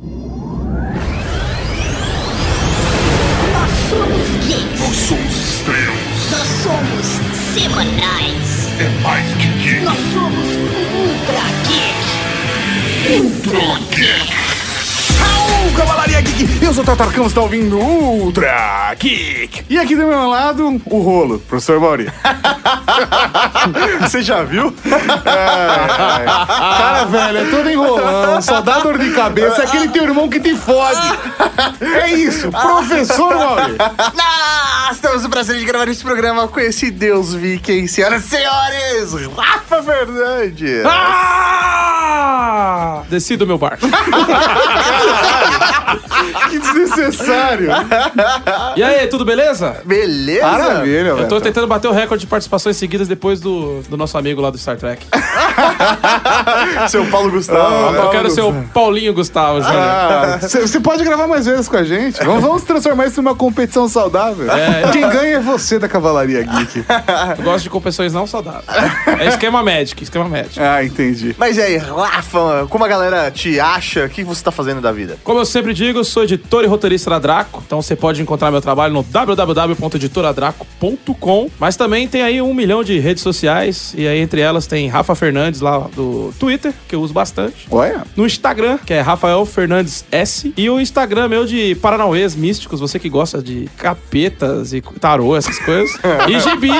Nós somos geeks. Nós somos estrelas. Nós somos semanais. É mais que geek. Nós somos ultra geek. Ultra Geek. Geek! Eu sou o Tatarcão, você tá ouvindo Ultra Geek! E aqui do meu lado, o rolo, professor Mauri. Você já viu? Cara, velho, é todo enrolão, só dá dor de cabeça, é aquele teu irmão que te fode. É isso, professor Mauri. Nós temos o prazer de gravar este programa com esse deus viking, senhoras e senhores, Rafa Fernandes. Ah! Desci do meu barco. Que desnecessário. E aí, tudo beleza? Beleza? Maravilha, Eu tô velho. tentando bater o recorde de participações seguidas depois do, do nosso amigo lá do Star Trek. Seu Paulo Gustavo. Eu quero ser o Paulinho Gustavo, Júnior. Você pode gravar mais vezes com a gente. Vamos, vamos transformar isso numa competição saudável. É. Quem ganha é você da Cavalaria Geek. Eu gosto de competições não saudáveis. É esquema médico, esquema médico. Ah, entendi. Mas e aí, Rafa, como a galera te acha? O que você tá fazendo da vida? Como eu sempre digo, eu sou editor e roteirista da Draco, então você pode encontrar meu trabalho no www.editoradraco.com, mas também tem aí um milhão de redes sociais, e aí entre elas tem Rafa Fernandes lá do Twitter, que eu uso bastante. Olha. No Instagram, que é Rafael Fernandes S. E o Instagram meu de Paranauês místicos, você que gosta de capetas e tarô, essas coisas. e gibi,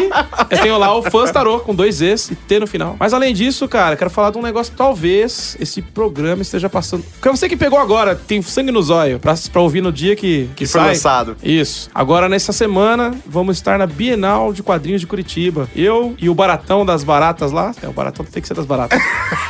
eu tenho lá o Fãs Tarô com dois Es e T no final. Mas além disso, cara, quero falar de um negócio que talvez esse programa esteja passando. Porque você que pegou agora, tem sangue no zóio, pra, pra ouvir no dia que, que, foi sai. lançado. Isso. Agora, nessa semana, vamos estar na Bienal de Quadrinhos de Curitiba. Eu e o Baratão das Baratas lá. É, o Baratão tem que ser das Baratas.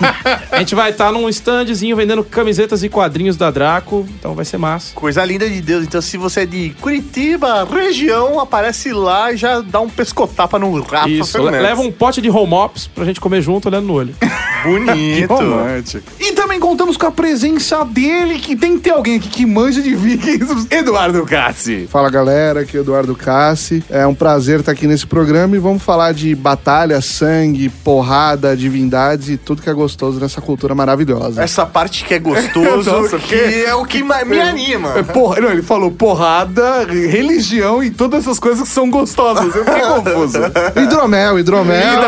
A gente vai estar num standzinho vendendo camisetas e quadrinhos da Draco. Então vai ser massa. Coisa linda de Deus. Então, se você é de Curitiba, região, aparece lá e já dá um pescotapa no Rafa Isso. Fernandes. Leva um pote de home ops pra gente comer junto olhando no olho. bonito. Romântico. E também contamos com a presença dele, que tem que ter alguém aqui que manja de vikings, Eduardo Cassi. Fala galera, aqui é o Eduardo Cassi. É um prazer estar aqui nesse programa e vamos falar de batalha, sangue, porrada, divindades e tudo que é gostoso nessa cultura maravilhosa. Essa parte que é gostoso, Nossa, que é o que me anima. É, porra, não, ele falou porrada, religião e todas essas coisas que são gostosas. Eu fiquei confuso. Hidromel, hidromel,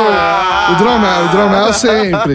hidromel, hidromel sempre.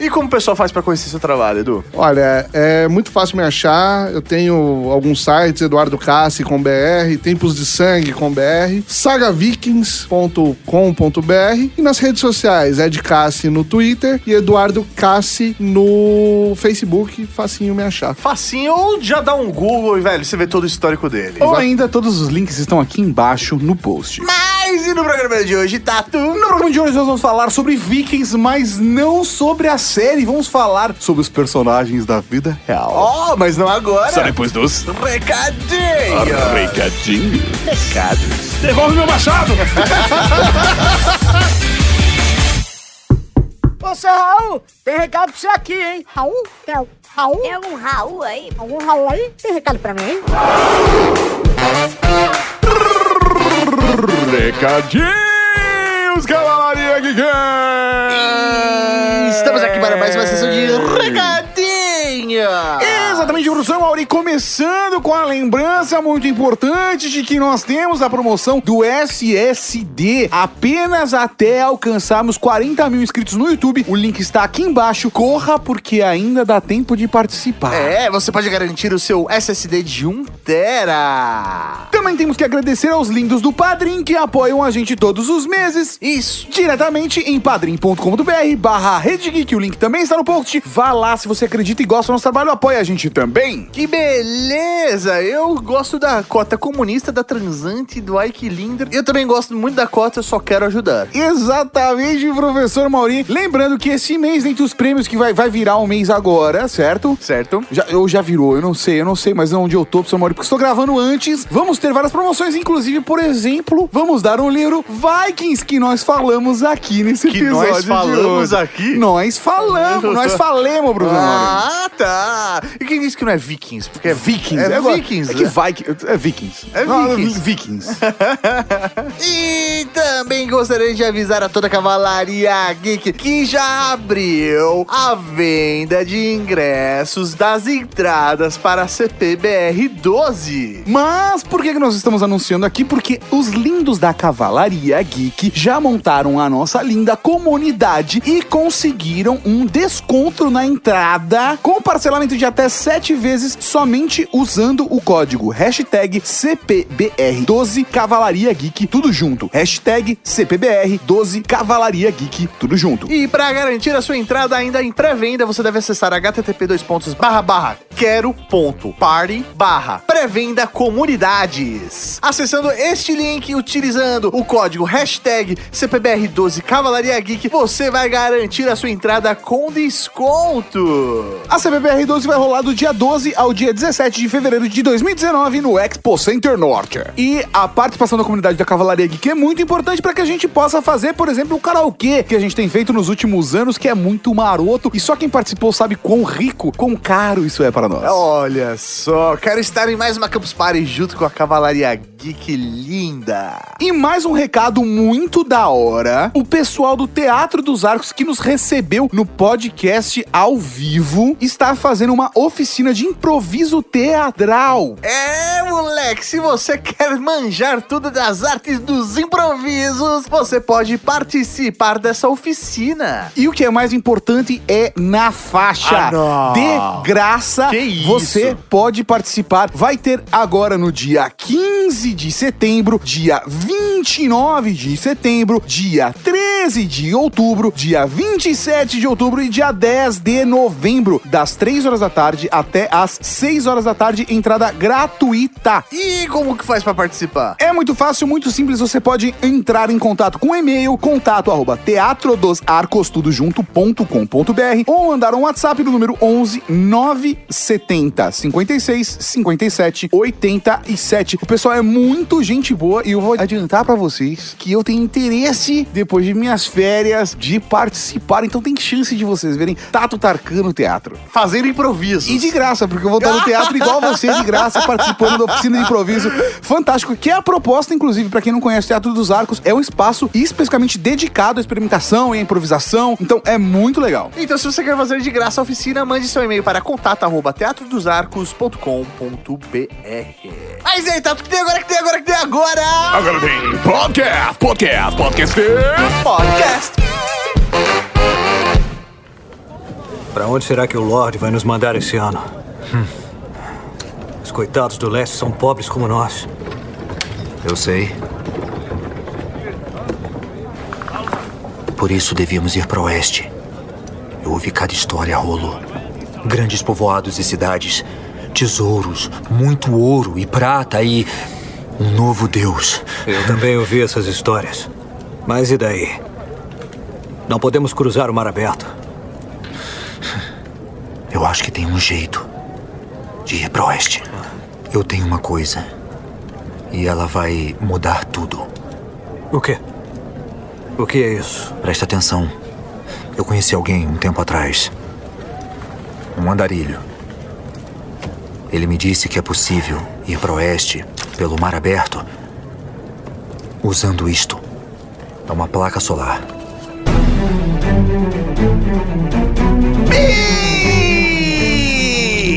E como o pessoal faz pra conhecer seu trabalho, Edu? Olha, é muito fácil me achar. Eu tenho alguns sites, Eduardo Cassi com BR, Tempos de Sangue com BR, sagavikings.com.br e nas redes sociais, Ed Cassi no Twitter e Eduardo Cassi no Facebook, facinho me achar. Facinho, ou já dá um Google e, velho, você vê todo o histórico dele. Ou ainda, todos os links estão aqui embaixo no post. Mas e no programa de hoje, Tatu? No programa de hoje nós vamos falar sobre vikings, mas não sobre a série. Vamos falar sobre os personagens da vida real. Ó, mas não agora. Só depois dos Recadinho. recadinhos. Recados. Devolve meu machado! Ô, seu Raul, tem recado pra você aqui, hein? Raul? Tem Raul? Tem algum Raul aí? Algum Raul aí? Tem recado pra mim, hein? Recadinhos, Cavalaria Geek! Estamos aqui para mais uma sessão de recadinho. Exatamente, professor Mauri, começando com a lembrança muito importante de que nós temos a promoção do SSD apenas até alcançarmos 40 mil inscritos no YouTube. O link está aqui embaixo. Corra, porque ainda dá tempo de participar. É, você pode garantir o seu SSD de 1 tera. Também temos que agradecer aos lindos do Padrim que apoiam a gente todos os meses. Isso. Diretamente em padrim.com.br barra Rede Geek. O link também está no post. Vá lá se você acredita e gosta do nosso trabalho, apoia a gente também. Que beleza! Eu gosto da cota comunista, da transante, do Ike Linder. Eu também gosto muito da cota, eu só quero ajudar. Exatamente, professor Mauri. Lembrando que esse mês, dentre os prêmios que vai, vai virar um mês agora, certo? Certo? Já, eu já virou, eu não sei, eu não sei mais onde eu tô, professor Mauri, porque estou gravando antes. Vamos ter várias promoções, inclusive, por exemplo, vamos dar um livro Vikings que nós falamos aqui nesse Que episódio. nós falamos aqui? Nós falamos, nós falemos, professor. Ah, tá. Ah, e quem disse que não é Vikings? Porque é Vikings. É agora- Vikings, É que né? Vikings. É Vikings. É Vikings. Vikings. E também gostaria de avisar a toda a Cavalaria Geek que já abriu a venda de ingressos das entradas para a CPBR 12. Mas por que, nós estamos anunciando aqui? Porque os lindos da Cavalaria Geek já montaram a nossa linda comunidade e conseguiram um desconto na entrada com parcelamento de até 7 vezes somente usando o código hashtag CPBR12 Cavalaria Geek, tudo junto. Hashtag CPBR12 Cavalaria Geek, tudo junto. E para garantir a sua entrada ainda em pré-venda, você deve acessar http barra barra quero ponto party barra pré-venda comunidades. Acessando este link e utilizando o código hashtag CPBR12 Cavalaria Geek, você vai garantir a sua entrada com desconto. A CBBR 12 vai rolar do dia 12 ao dia 17 de fevereiro de 2019 no Expo Center Norte. E a participação da comunidade da Cavalaria Geek é muito importante para que a gente possa fazer, por exemplo, o karaokê que a gente tem feito nos últimos anos, que é muito maroto. E só quem participou sabe quão rico, quão caro isso é para nós. Olha só, quero estar em mais uma Campus Party junto com a Cavalaria Geek linda. E mais um recado muito da hora. O pessoal do Teatro dos Arcos que nos recebeu no podcast ao vivo está fazendo uma oficina de improviso teatral. É, moleque, se você quer manjar tudo das artes dos improvisos, você pode participar dessa oficina. E o que é mais importante é na faixa. Ah. De graça, você pode participar. Vai ter agora no dia 15 de setembro, dia 29 de setembro, dia 13 de outubro, dia 27 de outubro e dia 10 de novembro, das 3 horas da tarde até as 6 horas da tarde, entrada gratuita. E como que faz pra participar? É muito fácil, muito simples. Você pode entrar em contato com o e-mail contato arroba teatrodosarcostudojunto.com.br ou mandar um WhatsApp no número 11 970 56 57 87. O pessoal é muito gente boa e eu vou adiantar pra vocês que eu tenho interesse, depois de minhas férias, de participar. Então tem chance de vocês verem Tato Tarkan no teatro. Fazendo improvisos. E de graça, porque eu vou estar no teatro igual você, de graça, participando da oficina de improviso. Fantástico. Que é a proposta, inclusive, pra quem não conhece o Teatro dos Arcos, é um espaço especificamente dedicado à experimentação e à improvisação. Então é muito legal. Então, se você quer fazer de graça a oficina, mande seu e-mail para contato@teatrodosarcos.com.br. Mas e aí, Tato, o que tem agora, o que tem agora, que tem agora? Agora tem podcast, podcast, podcast. Podcast. Pra onde será que o Lorde vai nos mandar esse ano? Hum. Os coitados do leste são pobres como nós. Eu sei. Por isso devíamos ir para o oeste. Eu ouvi cada história a rolo. Grandes povoados e cidades, tesouros, muito ouro e prata e um novo Deus. Eu também ouvi essas histórias. Mas e daí? Não podemos cruzar o mar aberto. Eu acho que tem um jeito de ir para oeste. Eu tenho uma coisa e ela vai mudar tudo. O quê? O que é isso? Presta atenção. Eu conheci alguém um tempo atrás. Um andarilho. Ele me disse que é possível ir para oeste pelo mar aberto usando isto. É uma placa solar.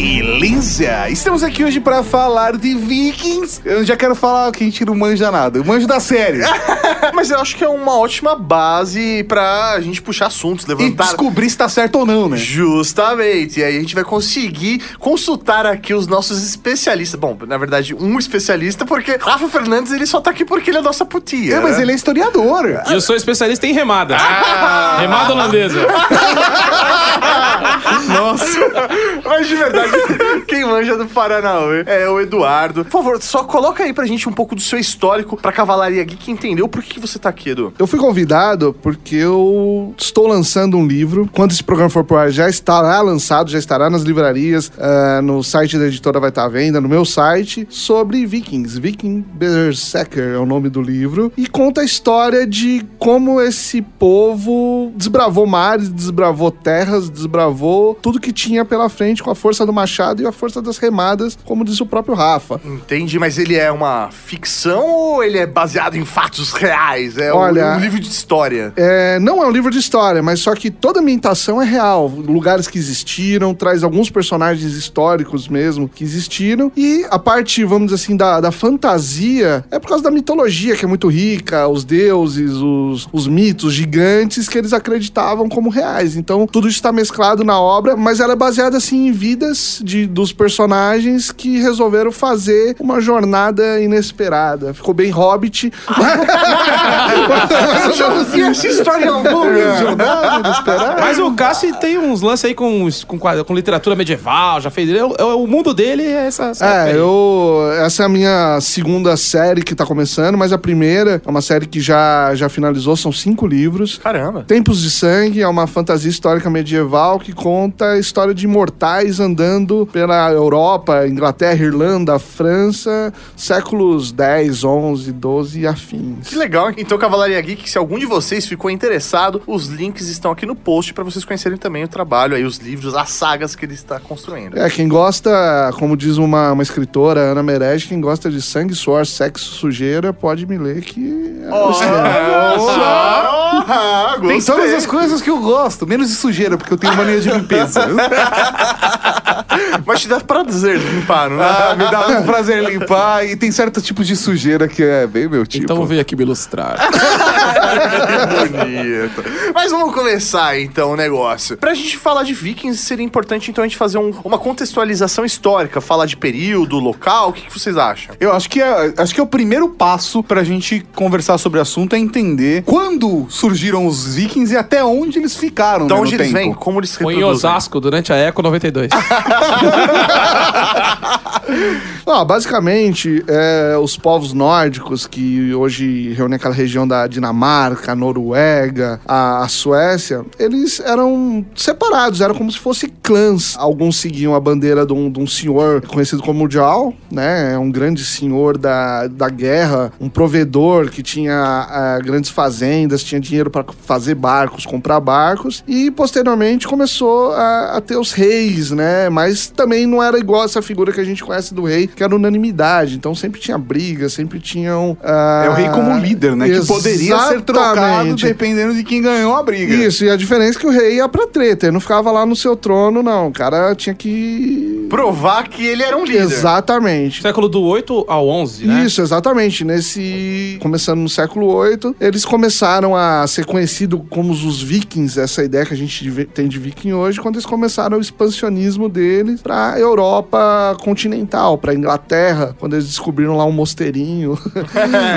Beleza! Estamos aqui hoje pra falar de Vikings. Eu já quero falar que a gente não manja nada. Eu manjo da série. Mas eu acho que é uma ótima base pra gente puxar assuntos, e levantar. descobrir se tá certo ou não, né? Justamente. E aí a gente vai conseguir consultar aqui os nossos especialistas. Bom, na verdade, um especialista, porque Rafa Fernandes ele só tá aqui porque ele é nossa putia. É, mas né? ele é historiador. E eu sou especialista em remada. Remada holandesa. Nossa! Mas de verdade, quem manja do Paranauê é o Eduardo. Por favor, só coloca aí pra gente um pouco do seu histórico pra Cavalaria Geek entender o porquê que você você tá aqui, Edu? Eu fui convidado porque eu estou lançando um livro. Quando esse programa for pro ar, já estará lançado, já estará nas livrarias, ah, no site da editora vai estar à venda, no meu site, sobre vikings. Viking Berserker é o nome do livro. E conta a história de como esse povo desbravou mares, desbravou terras, desbravou tudo que tinha pela frente com a força do machado e a força das remadas, como disse o próprio Rafa. Entendi, mas ele é uma ficção ou ele é baseado em fatos reais? É um- Olha- um, livro de história. É, não é um livro de história, mas só que toda a ambientação é real. Lugares que existiram, traz alguns personagens históricos mesmo que existiram. E a parte, vamos dizer assim, da, da fantasia é por causa da mitologia, que é muito rica, os deuses, os, os mitos gigantes que eles acreditavam como reais. Então, tudo isso está mesclado na obra, mas ela é baseada assim em vidas de, dos personagens que resolveram fazer uma jornada inesperada. Ficou bem hobbit. Eu já ouvi essa história em algum inesperada. Mas o Cassi tem uns lances aí com, com, com literatura medieval, já fez. ele- é o- é o mundo dele é essa. É, eu. Essa é a minha segunda série que tá começando, mas a primeira é uma série que já, já finalizou, são cinco livros. Caramba. Tempos de Sangue é uma fantasia histórica medieval que conta a história de imortais andando pela Europa, Inglaterra, Irlanda, França, séculos 10, 11, 12 e afins. Que legal. Então, Cavalaria Geek, se algum de vocês ficou interessado, os links estão aqui no post pra vocês conhecerem também o trabalho aí, os livros, as sagas que ele está construindo. É, quem gosta, como diz uma, uma escritora, Ana Merege, quem gosta de sangue, suor, sexo, sujeira, pode me ler que... é o Ah, Tem todas as coisas que eu gosto, menos de sujeira, porque eu tenho mania de limpeza. Mas te dá prazer limpar, não é? ah, me dá muito prazer limpar e tem certos tipos de sujeira que é bem meu tipo. Então veio aqui me ilustrar. Bonito. Mas vamos começar então o negócio. Pra gente falar de vikings, seria importante então a gente fazer um- uma contextualização histórica, falar de período, local, o que, que vocês acham? Eu acho que, é, acho que é o primeiro passo pra gente conversar sobre o assunto é entender quando surgiram os vikings e até onde eles ficaram. Então né, onde no eles tempo. vêm? Como eles se Foi em? Osasco durante a Eco 92. Ah, basicamente, é, os povos nórdicos que hoje reúnem aquela região da Dinamarca, a Noruega, a, a Suécia, eles eram separados, eram como se fossem clãs. Alguns seguiam a bandeira de um, de um senhor conhecido como Jarl, né? Um grande senhor da, da guerra, um provedor que tinha ah, grandes fazendas, tinha dinheiro para fazer barcos, comprar barcos, e posteriormente começou a, a ter os reis, né? Mas também não era igual essa figura que a gente conhece do rei, que era unanimidade. Então sempre tinha briga, sempre tinham. ah, É o rei como líder, né? Que poderia ser trocado Exatamente. dependendo de quem ganhou a briga. Isso, e a diferença é que o rei ia pra treta, ele não ficava lá no seu trono, não. O cara tinha que. Provar que ele era um líder. Exatamente. Século do 8 ao 11, né? Isso, exatamente. Nesse. Começando no século VIII, eles começaram a ser conhecidos como os vikings, essa ideia que a gente tem de viking hoje, quando eles começaram o expansionismo deles pra Europa continental, pra Inglaterra, quando eles descobriram lá um mosteirinho.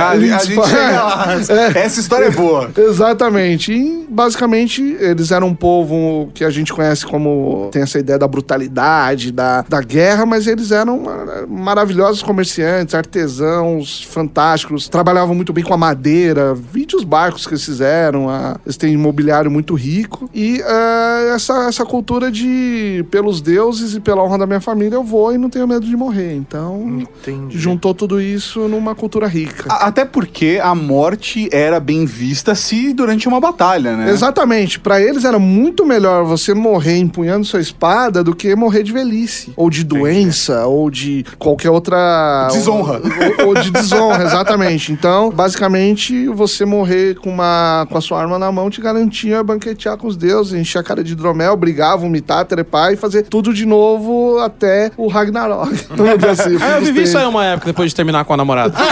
A, a gente chega lá. Essa história é boa. Exatamente. E basicamente eles eram um povo que a gente conhece como tem essa ideia da brutalidade, da, da guerra, mas eles eram mar- maravilhosos comerciantes, artesãos fantásticos, trabalhavam muito bem com a madeira, vide os barcos que eles fizeram, a- eles têm imobiliário muito rico e eh, essa, essa cultura de pelos deuses e pela honra da minha família eu vou e não tenho medo de morrer. Então Entendi. juntou tudo isso numa cultura rica. A- Até porque a morte era bem vista se durante uma batalha, né? Exatamente. Pra eles era muito melhor você morrer empunhando sua espada do que morrer de velhice, ou de doença, ou de qualquer outra Desonra. ou, ou de desonra, exatamente. Então, basicamente, você morrer com uma com a sua arma na mão te garantia banquetear com os deuses, encher a cara de hidromel, brigar, vomitar, trepar e fazer tudo de novo até o Ragnarok. Assim, Ah, eu vivi isso aí uma época depois de terminar com a namorada.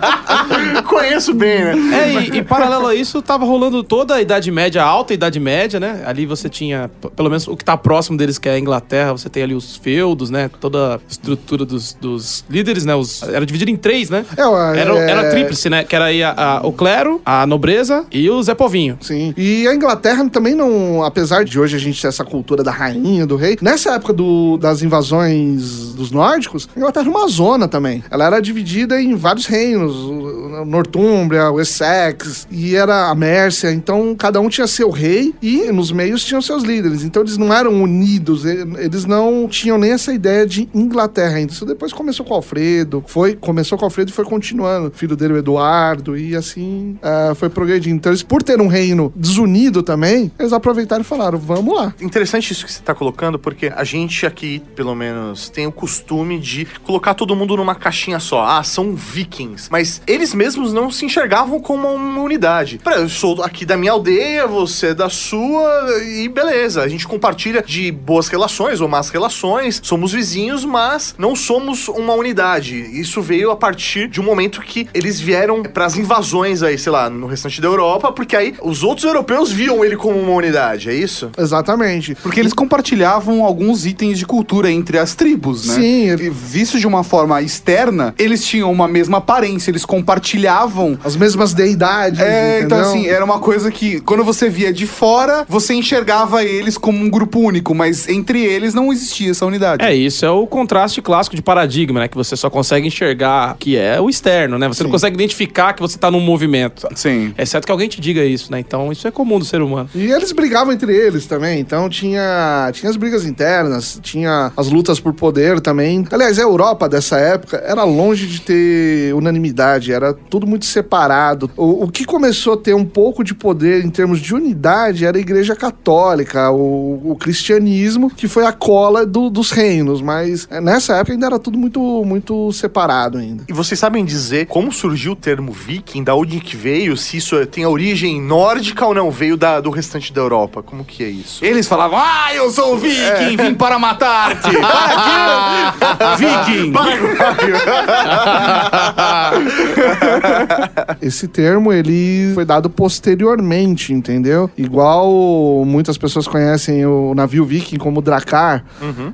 Conheço bem, né? É, e, e paralelo a isso, tava rolando toda a Idade Média, a alta Idade Média, né? Ali você tinha, pelo menos o que tá próximo deles, que é a Inglaterra, você tem ali os feudos, né? Toda a estrutura dos, dos líderes, né? Os, era dividido em três, né? É, Era, é- era tríplice, né? Que era aí a- a- o clero, a nobreza e o Zé Povinho. Sim. E a Inglaterra também não, apesar de hoje a gente ter essa cultura da rainha, do rei, nessa época do- das invasões dos nórdicos, a Inglaterra era uma zona também. Ela era dividida em vários reinos. O Nortúmbria, o Essex, e era a Mércia. Então, cada um tinha seu rei e nos meios tinham seus líderes. Então, eles não eram unidos, eles não tinham nem essa ideia de Inglaterra ainda. Isso depois começou com Alfredo, foi, começou com Alfredo e foi continuando. Filho dele, o Eduardo, e assim ah, foi progredindo. Então, eles, por ter um reino desunido também, eles aproveitaram e falaram: vamos lá. Interessante isso que você tá colocando, porque a gente aqui, pelo menos, tem o costume de colocar todo mundo numa caixinha só. Ah, são vikings. Mas eles mesmos não se enxergavam como uma unidade. Pra, eu sou aqui da minha aldeia, você é da sua, e beleza. A gente compartilha de boas relações ou más relações, somos vizinhos, mas não somos uma unidade. Isso veio a partir de um momento que eles vieram pras invasões aí, sei lá, no restante da Europa, porque aí os outros europeus viam ele como uma unidade, é isso? Exatamente. Porque eles compartilhavam alguns itens de cultura entre as tribos, né? Sim. E Visto de uma forma externa, eles tinham uma mesma aparência, eles compartilhavam. As mesmas deidades. É, então entendeu? assim, era uma coisa que quando você via de fora, você enxergava eles como um grupo único, mas entre eles não existia essa unidade. É, isso é o contraste clássico de paradigma, né? Que você só consegue enxergar que é o externo, né? Você não consegue identificar que você tá num movimento. Sim. Exceto que alguém te diga isso, né? Então isso é comum do ser humano. E eles brigavam entre eles também, então tinha, tinha as brigas internas, tinha as lutas por poder também. Aliás, a Europa dessa época era longe de ter unanimidade, era tudo muito separado. O, o que começou a ter um pouco de poder em termos de unidade era a Igreja Católica, o, o cristianismo, que foi a cola do- dos reinos, mas é, nessa época ainda era tudo muito, muito separado ainda. E vocês sabem dizer como surgiu o termo viking, da onde que veio, se isso tem a origem nórdica ou não, veio da- do restante da Europa? Como que é isso? Eles falavam, ah, eu sou o viking, vim para matar-te. Para quê? viking. Esse termo, ele foi dado posteriormente, entendeu? Igual muitas pessoas conhecem o navio viking como Dracar,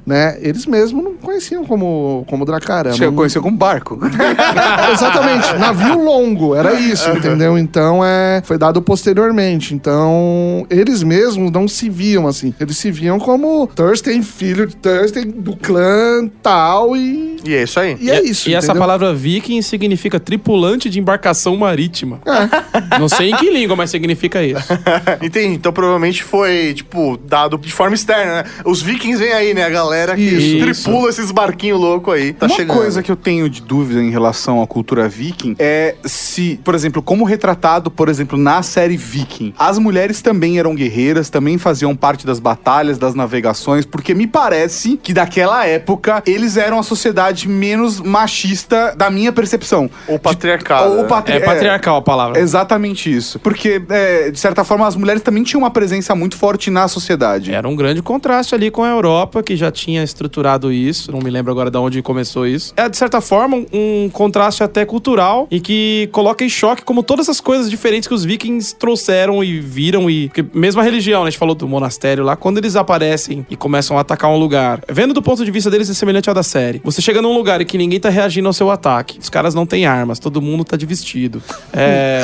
né? Eles mesmos não conheciam como, como Dracar. Um- conhecer como barco. Exatamente, navio longo, era isso, entendeu? Então, é, foi dado posteriormente. Então, eles mesmos não se viam assim. Eles se viam como Thurston, filho de Thurston, do clã tal, e, E é isso aí. e é isso, E essa entendeu? palavra viking significa tripulante de embarcação marítima. É. Não sei em que língua, mas significa isso. Entendi. Então provavelmente foi, tipo, dado de forma externa, né? Os vikings vêm aí, né? A galera que Isso. tripula esses barquinhos loucos aí. Tá Uma chegando. coisa que eu tenho de dúvida em relação à cultura viking é se, por exemplo, como retratado, por exemplo, na série Viking, as mulheres também eram guerreiras, também faziam parte das batalhas, das navegações, porque me parece que daquela época eles eram a sociedade menos machista da minha percepção. Ou patriarcal. Ou né? patri- É patriarcal a palavra. Exatamente isso. Porque, é, de certa forma, as mulheres também tinham uma presença muito forte na sociedade. Era um grande contraste ali com a Europa, que já tinha estruturado isso. Não me lembro agora de onde começou isso. É, de certa forma, um, contraste até cultural e que coloca em choque como todas as coisas diferentes que os vikings trouxeram e viram. e porque Mesmo a religião, né? A gente falou do monastério lá. Quando eles aparecem e começam a atacar um lugar, vendo do ponto de vista deles é semelhante ao da série. Você chega num lugar e que ninguém tá reagindo ao seu ataque. Os caras não têm armas, todo mundo tá de vestido. É.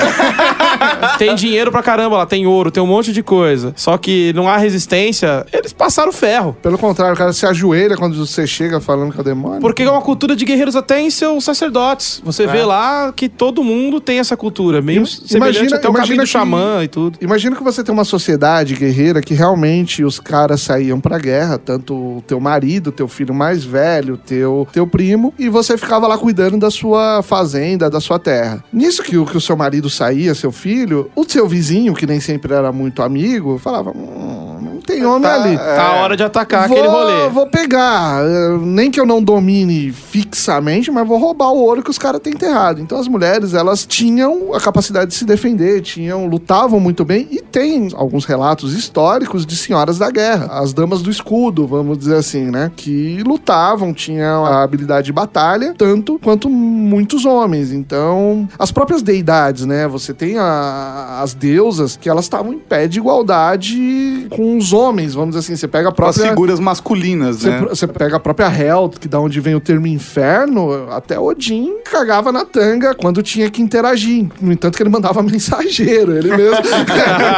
tem dinheiro pra caramba lá, tem ouro, tem um monte de coisa. Só que não há resistência, eles passaram ferro. Pelo contrário, o cara se ajoelha quando você chega falando que é o demônio. Porque é uma cultura de guerreiros até em seus sacerdotes. Você vê lá que todo mundo tem essa cultura, meio semelhante imagina- até o caminho imagina do que- xamã e tudo. Imagina que você tem uma sociedade guerreira que realmente os caras saíam pra guerra, tanto o teu marido, teu filho mais velho, teu, teu primo, e você ficava lá cuidando da sua fazenda, da sua terra. Nisso que, o- que o seu marido saía, seu filho, o seu vizinho, que nem sempre era muito amigo, falava: hum, tem homem Tá, ali. Tá a hora de atacar vou, aquele rolê. Vou pegar, eh, nem que eu não domine fixamente, mas vou roubar o ouro que os caras têm enterrado. Então as mulheres, elas tinham a capacidade de se defender, tinham, lutavam muito bem e tem alguns relatos históricos de senhoras da guerra, as damas do escudo, vamos dizer assim, né, que lutavam, tinham a habilidade de batalha, tanto quanto muitos homens. Então, as próprias deidades, né, você tem a- as deusas que elas estavam em pé de igualdade com os homens, vamos dizer assim, você pega a As própria figuras masculinas, você, né? você pega a própria Hel, que da onde vem o termo inferno, até Odin cagava na tanga quando tinha que interagir. No entanto, que ele mandava mensageiro. Ele mesmo,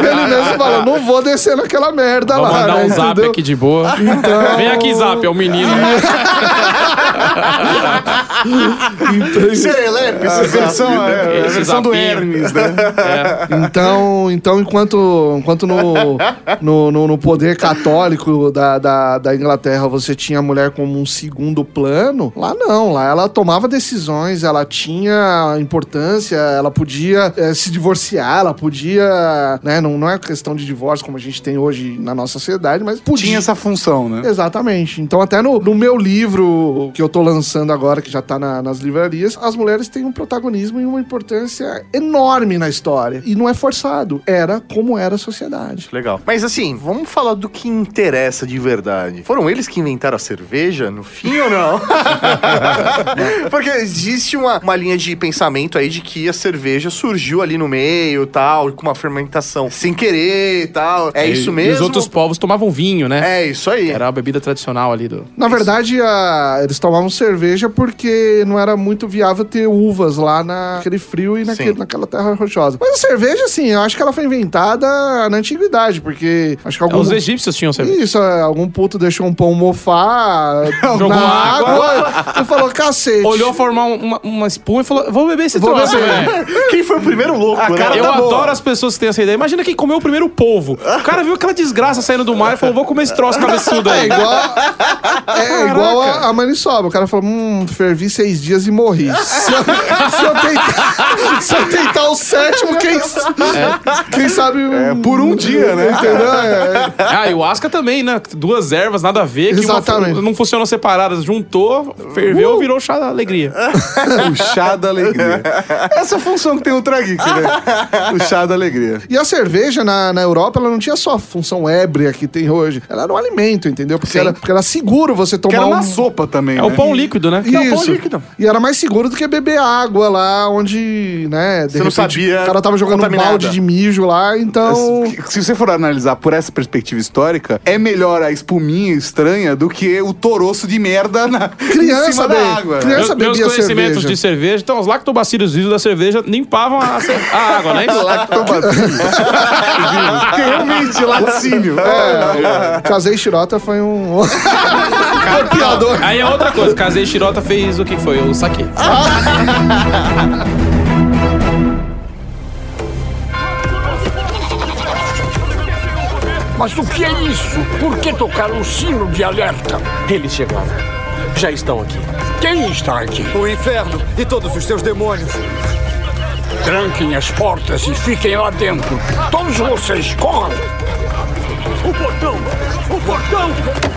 ele mesmo fala: não vou descer naquela merda Vou lá. mandar né, um zap entendeu? aqui de boa. Então- Vem aqui, zap, é o menino. Serelepe, A versão, é, a versão do. Hermes, né? Então, então enquanto, enquanto no, no, no- no poder católico da, da, da Inglaterra você tinha a mulher como um segundo plano, lá não. Lá ela tomava decisões, ela tinha importância, ela podia eh, se divorciar, ela podia. Né, não, não é questão de divórcio como a gente tem hoje na nossa sociedade, mas podia. Tinha essa função, né? Exatamente. Então, até no, no meu livro que eu tô lançando agora, que já tá na- nas livrarias, as mulheres têm um protagonismo e uma importância enorme na história. E não é forçado. Era como era a sociedade. Legal. Mas assim, vamos falar do que interessa de verdade. Foram eles que inventaram a cerveja no fim ou não? Porque existe uma, uma linha de pensamento aí de que a cerveja surgiu ali no meio tal, com uma fermentação sem querer e tal. É isso E mesmo? os outros povos tomavam vinho, né? É isso aí. Era a bebida tradicional ali do. Na verdade, a- eles tomavam cerveja porque não era muito viável ter uvas lá naquele frio e naquele- naquela terra rochosa. Mas a cerveja, assim, eu acho que ela foi inventada na antiguidade, porque acho que algum... Os egípcios tinham cerveja. Isso, é, algum puto deixou um pão mofar Jogou na água. água e falou, cacete. Olhou formar um- uma, uma espuma e falou: Vou beber esse Vou troço, beber. Quem foi o primeiro louco, né? cara Eu tá boa. adoro as pessoas que têm essa ideia. Imagina quem comeu o primeiro polvo. O cara viu aquela desgraça saindo do mar e falou: Vou comer esse troço cabeçudo É aí. igual, é igual a, a maniçoba. O cara falou, hum, fervi seis dias e morri. Se eu, se eu tentar, se eu tentar o sétimo, quem, quem sabe... É, por um dia, né? Entendeu? É, Ah, e o Asca também, né? Duas ervas, nada a ver. Exatamente. não funcionam separadas. Juntou, ferveu, virou chá da alegria. O chá da alegria. Essa é função que tem o Ultra Geek, né? O chá da alegria. E a cerveja na, na Europa, ela não tinha só a função ébria que tem hoje. Ela era um alimento, entendeu? Porque, era, porque era seguro você tomar Que era um... uma sopa também, É né? o pão líquido, né? Isso. líquido. E era mais seguro do que beber água lá, onde, né? Você não sabia O cara tava jogando um balde de mijo lá, então. Se você for analisar por essa perspectiva histórica, é melhor a espuminha estranha do que o toroço de merda na, Criança, em cima bem. da água. Criança- Meus, meus conhecimentos cerveja. de cerveja, então os lactobacilos vivos da cerveja limpavam a, ce- a água, né? Lactobacillus. Porque realmente, laticínio. É, Casei Shirota foi um. Aí é outra coisa, Casei Shirota fez o que foi? O saque. Mas o que é isso? Por que tocar um sino de alerta? Eles chegaram. Já estão aqui. Quem está aqui? O inferno e todos os seus demônios. Tranquem as portas e fiquem lá dentro. Todos vocês, corram! O portão! O portão!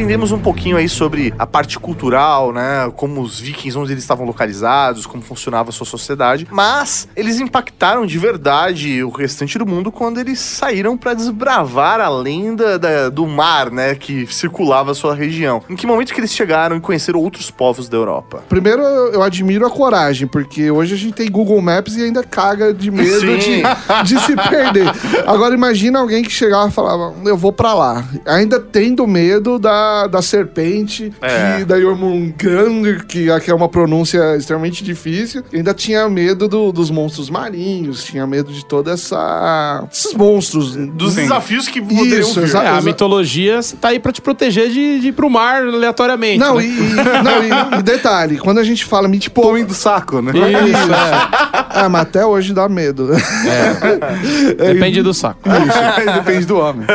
Entendemos um pouquinho aí sobre a parte cultural, né? Como os vikings, onde eles estavam localizados, como funcionava a sua sociedade. Mas eles impactaram de verdade o restante do mundo quando eles saíram para desbravar a lenda da- do mar, né? Que circulava a sua região. Em que momento que eles chegaram e conheceram outros povos da Europa? Primeiro, eu admiro a coragem, porque hoje a gente tem Google Maps e ainda caga de medo de, de se perder. Agora, imagina alguém que chegava e falava, eu vou pra lá. Ainda tendo medo da, da serpente, É. que, da Jormungandr, que aqui é uma pronúncia extremamente difícil. E ainda tinha medo do- dos monstros marinhos, tinha medo de toda essa... Esses monstros. Dos Sim. desafios que poderiam Isso, vir. exa- É, a mitologia tá aí pra te proteger de, de ir pro mar aleatoriamente. Não, né? e, não, e, e detalhe, quando a gente fala Tipo homem do saco, né? Isso, é. Ah, mas até hoje dá medo. Depende do saco. Depende do homem.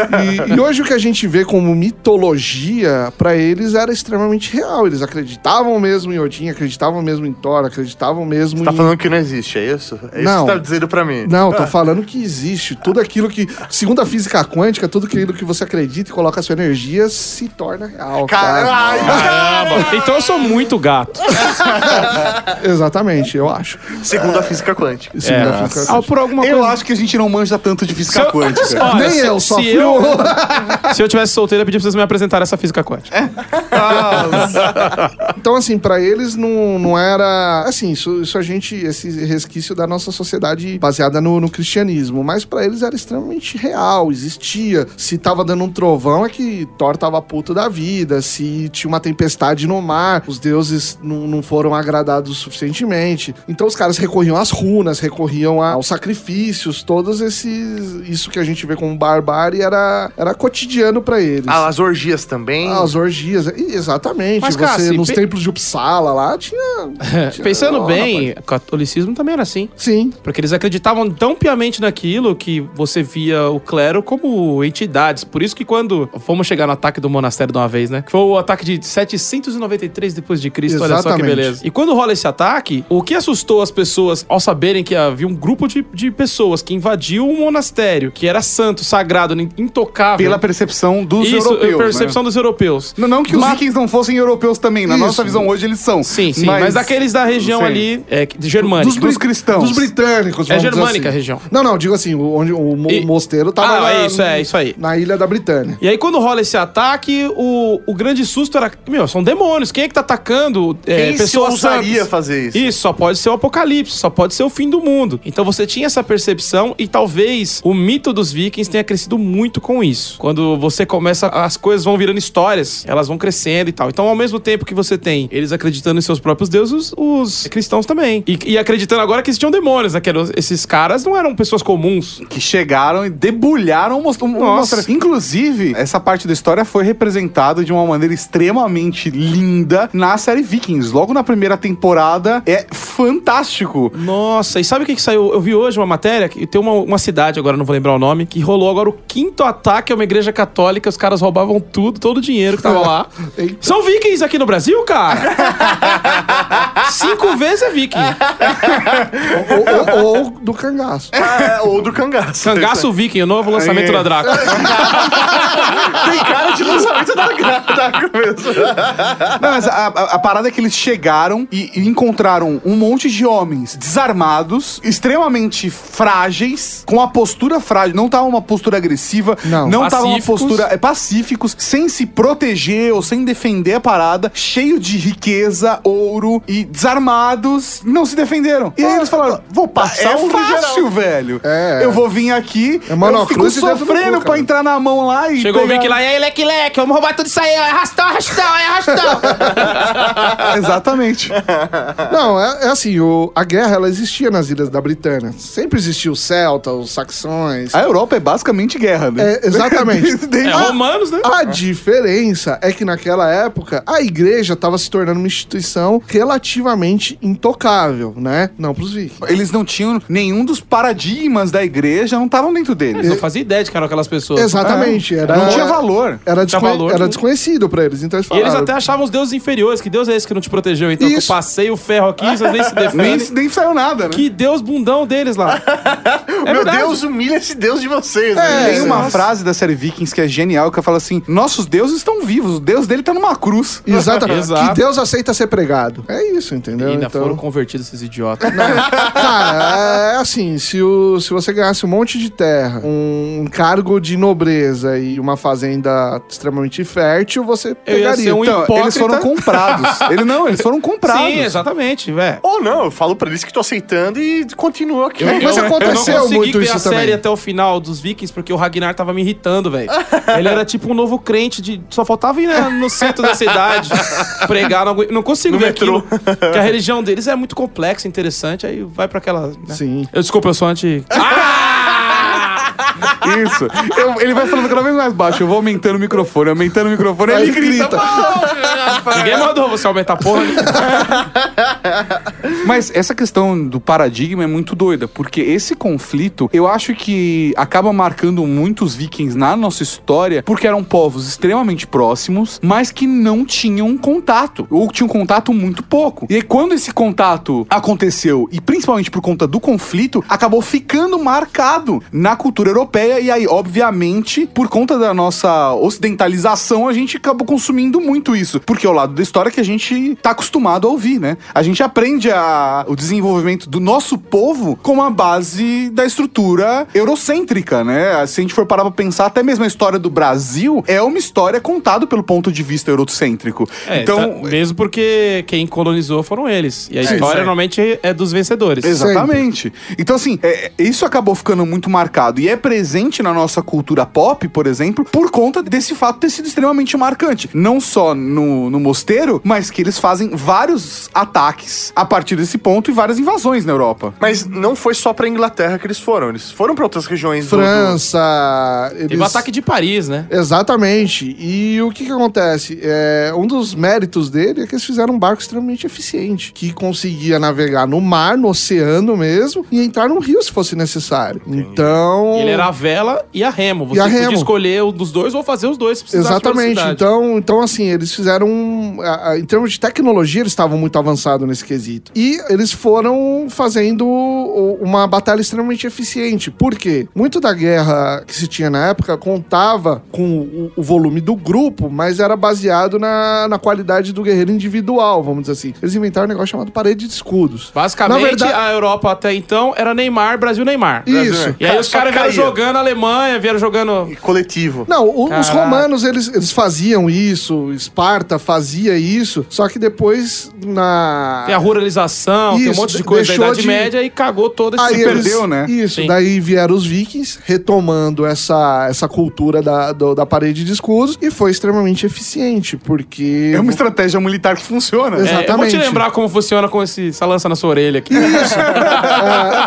E, e hoje o que a gente vê como mitologia, pra eles era extremamente real. Eles acreditavam mesmo em Odin, acreditavam mesmo em Thor, acreditavam mesmo Tá em... falando que não existe, é isso? É isso Não. que tá dizendo pra mim. Não, tô falando que existe. Tudo aquilo que, segundo a física quântica, tudo aquilo que você acredita e coloca a sua energia se torna real. cara. Caralho! Caramba. Então eu sou muito gato. Exatamente, eu acho. Segundo a física quântica. Segundo É. a física Ah, por alguma Eu coisa. acho que a gente não manja tanto de física eu- quântica. Olha, Nem se- eu, só se fui eu, se eu tivesse solteiro, eu pedia pra vocês me apresentarem essa física quântica. Então, assim, pra eles não, não era. Assim, isso, isso a gente. Esse resquício da nossa sociedade baseada no, no cristianismo. Mas pra eles era extremamente real, existia. Se tava dando um trovão, é que Thor tava puto da vida. Se tinha uma tempestade no mar, os deuses não, não foram agradados suficientemente. Então os caras recorriam às runas, recorriam aos sacrifícios, todos esses. Isso que a gente vê como barbárie era, era cotidiano pra eles. Ah, as orgias também. Ah, as orgias, exatamente. Mas, Você, Cassi, nos pe- templos de Uppsala lá, tinha. tinha- Pensando Ó, bem, rapaz. o catolicismo também era assim. Sim. Porque eles acreditavam tão piamente naquilo que você via o clero como entidades. Por isso que quando fomos chegar no ataque do monastério de uma vez, né? Que foi o ataque de 793 depois de Cristo, olha só que Exatamente. beleza. E quando rola esse ataque, o que assustou as pessoas ao saberem que havia um grupo de, de pessoas que invadiu um monastério, que era santo, sagrado, intocável. Pela percepção dos Isso, europeus. percepção né? dos europeus. Não, não que os Mas- vikings não fossem europeus também. Na Isso. nossa visão hoje eles são. Sim, sim. Mas, daqueles da região Sim. ali, é, de germânica. Dos, dos cristãos. Dos britânicos, É germânica assim. a região. Não, não, digo assim, onde o E- mosteiro tava Ah, na, é isso, é isso aí. na ilha da Britânia. E aí, quando rola esse ataque, o, o grande susto era. Meu, são demônios. Quem é que tá atacando é, Quem se pessoas ousaria santas? fazer isso? Isso, só pode ser o apocalipse, só pode ser o fim do mundo. Então você tinha essa percepção e talvez o mito dos vikings tenha crescido muito com isso. Quando você começa, as coisas vão virando histórias, elas vão crescendo e tal. Então, ao mesmo tempo que você tem eles acreditando em seus próprios deuses, os cristãos também. E, e acreditando agora que existiam demônios, né? Que eram- esses caras não eram pessoas comuns. que chegaram e debulharam o Nossa. Inclusive, essa parte da história foi representada de uma maneira extremamente linda na série Vikings. Logo na primeira temporada, é fantástico. Nossa, e sabe o que, que saiu? Eu vi hoje uma matéria, que tem uma, uma cidade, agora não vou lembrar o nome, que rolou agora o quinto ataque a uma igreja católica, os caras roubavam tudo, todo dinheiro que tava lá. Eita. São vikings aqui no Brasil, cara? Cinco vezes é viking. ou, ou- ou do cangaço. Ah, é, ou do cangaço. Cangaço viking, o novo lançamento da Draco. Tem cara de lançamento da grada mesmo. Não, mas a, a- a parada é que eles chegaram e, e encontraram um monte de homens desarmados, extremamente frágeis, com a postura frágil. Não tava uma postura agressiva, Não. tava uma postura é, pacíficos, sem se proteger ou sem defender a parada, cheio de riqueza, ouro e desarmados, não se defenderam. E aí eles falaram: vou passar é um fácil, geral, velho. É. Eu vou vir aqui, É eu fico sofrendo cu, pra cara. entrar na mão lá e. Chegou o pegar- viking lá, e aí, leque, leque, vamos roubar tudo isso aí, é arrastão, arrastão, é arrastão. Exatamente. Não, é, é assim, o- a guerra ela existia nas ilhas da Britânia. Sempre existiu os celtas, os saxões. A Europa é basicamente guerra, né? É, exatamente. Desde- desde- É romanos, né? A diferença é que naquela época a igreja estava se tornando uma instituição relativamente intocável, né? Não pros vikings. Eles não tinham nenhum dos paradigmas da igreja, não estavam dentro Eles deles. não faziam ideia de que eram aquelas pessoas. Exatamente. Era, Não tinha valor. Era, Tinha desconhe- valor, era tudo. desconhecido pra eles. Então eles E falaram. eles até achavam os deuses inferiores. Que deus é esse que não te protegeu? Então, eu passei o ferro aqui, vocês nem se Nem, defendem. nem saiu nada, né? Que deus bundão deles lá. É Meu verdade. Deus, humilha esse Deus de vocês. É, né? Tem uma Nossa. frase da série Vikings que é genial, que fala assim: Nossos deuses estão vivos, o deus dele tá numa cruz. Exatamente. Exato. Que Deus aceita ser pregado. É isso, entendeu? E ainda Então- foram convertidos esses idiotas. Cara, é assim, se, o, se você ganhasse um monte de terra, um cargo de nobreza e uma fazenda extremamente fértil, você ia pegaria. um Então, hipócrita. eles foram comprados. Ele não, eles foram comprados. Sim, exatamente, velho. Ou não, eu falo pra eles que tô aceitando e continuo aqui. Mas aconteceu eu não consegui muito ver isso a série também. até o final dos Vikings porque o Ragnar tava me irritando, velho. Ele era tipo um novo crente de só faltava ir né, no centro da cidade pregar, não, não consigo No ver metrô. aquilo. Porque a religião deles é muito complexa, interessante, aí vai pra aquela, né? Sim. Eu desculpa, eu sou anti Isso. Eu- ele vai falando cada vez mais baixo. Eu vou aumentando o microfone, aumentando o microfone. Aí Ele grita. grita. Ninguém mandou você aumentar a porra. né? Mas essa questão do paradigma é muito doida, porque esse conflito, eu acho que acaba marcando muitos vikings na nossa história, porque eram povos extremamente próximos, mas que não tinham contato, ou tinham contato muito pouco. E aí, quando esse contato aconteceu, e principalmente por conta do conflito, acabou ficando marcado na cultura europeia, e aí, obviamente, por conta da nossa ocidentalização, a gente acabou consumindo muito isso, porque é o lado da história que a gente tá acostumado a ouvir, né? A gente aprende a, o desenvolvimento do nosso povo com a base da estrutura eurocêntrica, né? Se a gente for parar pra pensar, até mesmo a história do Brasil é uma história contada pelo ponto de vista eurocêntrico. É, então, tá- mesmo porque quem colonizou foram eles. E a história isso aí. normalmente é dos vencedores. Exatamente. Então, assim, é- isso acabou ficando muito marcado. E é presente presente na nossa cultura pop, por exemplo, por conta desse fato ter sido extremamente marcante. Não só no, no mosteiro, mas que eles fazem vários ataques a partir desse ponto e várias invasões na Europa. Mas não foi só pra Inglaterra que eles foram. Eles foram pra outras regiões do- do... França. Teve Eles... o ataque de Paris, né? Exatamente. E o que que acontece? É, um dos méritos dele é que eles fizeram um barco extremamente eficiente, que conseguia navegar no mar, no oceano mesmo, e entrar no rio se fosse necessário. Então... Ele era a vela e a remo. Você E a remo. escolher um dos dois ou fazer os dois se Exatamente. Então, então, assim, eles fizeram. um- a- a- em termos de tecnologia, eles estavam muito avançados nesse quesito. E eles foram fazendo uma batalha extremamente eficiente. Por quê? Muito da guerra que se tinha na época contava com o, volume do grupo, mas era baseado na, na qualidade do guerreiro individual, vamos dizer assim. Eles inventaram um negócio chamado parede de escudos. Basicamente, verdade- a Europa até então era Neymar, Brasil, Neymar. Isso. E aí os caras vieram jogando a Alemanha, vieram jogando... coletivo. Não, o- os romanos, eles, eles faziam isso, Esparta fazia isso, só que depois na... Tem a ruralização, tem um Isso, monte de coisa da Idade de- Média e cagou toda esse Aí eles- perdeu, né? Isso, Sim. daí vieram os vikings, retomando essa, essa cultura da, do- da parede de escudos, e foi extremamente eficiente, porque... É uma estratégia militar que funciona. É, eu vou te Exatamente. lembrar como funciona com esse, essa lança na sua orelha aqui.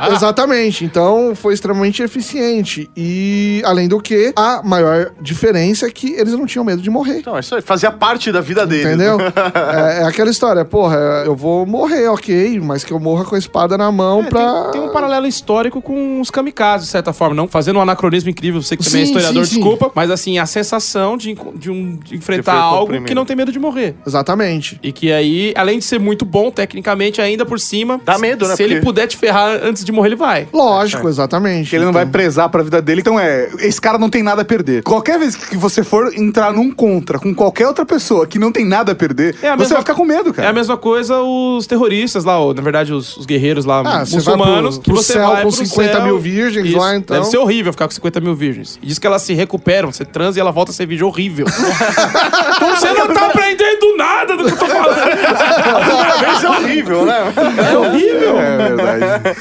É, exatamente. Então foi extremamente eficiente. E, além do que, a maior diferença é que eles não tinham medo de morrer. Então, isso aí fazia parte da vida deles. Entendeu? é, é aquela história, porra, eu vou morrer, ok, mas que eu morra com a espada na mão pra. É, Tem um paralelo histórico com os kamikazes, de certa forma. Não fazendo um anacronismo incrível, você que também é Sim, historiador, sim, sim. desculpa. Mas assim, a sensação de, enco- de, um, de enfrentar foi algo que não tem medo de morrer. Exatamente. E que aí, além de ser muito bom tecnicamente, ainda por cima. Dá medo, né? Se ele Porque- puder te ferrar antes de morrer, ele vai. Lógico, exatamente. Que ele não vai Então, prezar pra vida dele. Então é, esse cara não tem nada a perder. Qualquer vez que você for entrar num contra com qualquer outra pessoa que não tem nada a perder, É a você mesma- vai ficar com medo, É cara. a mesma coisa os terroristas lá, ou, na verdade, os, os guerreiros lá, Ah, você muçulmanos, pro- que pro você céu vai com pro 50 céu. mil virgens lá, então. Deve ser horrível ficar com 50 mil virgens. E diz que elas se recuperam, você transa e ela volta a ser virgem horrível. então você não tá aprendendo nada do que eu tô falando. A primeira vez é horrível, né? É horrível. É verdade.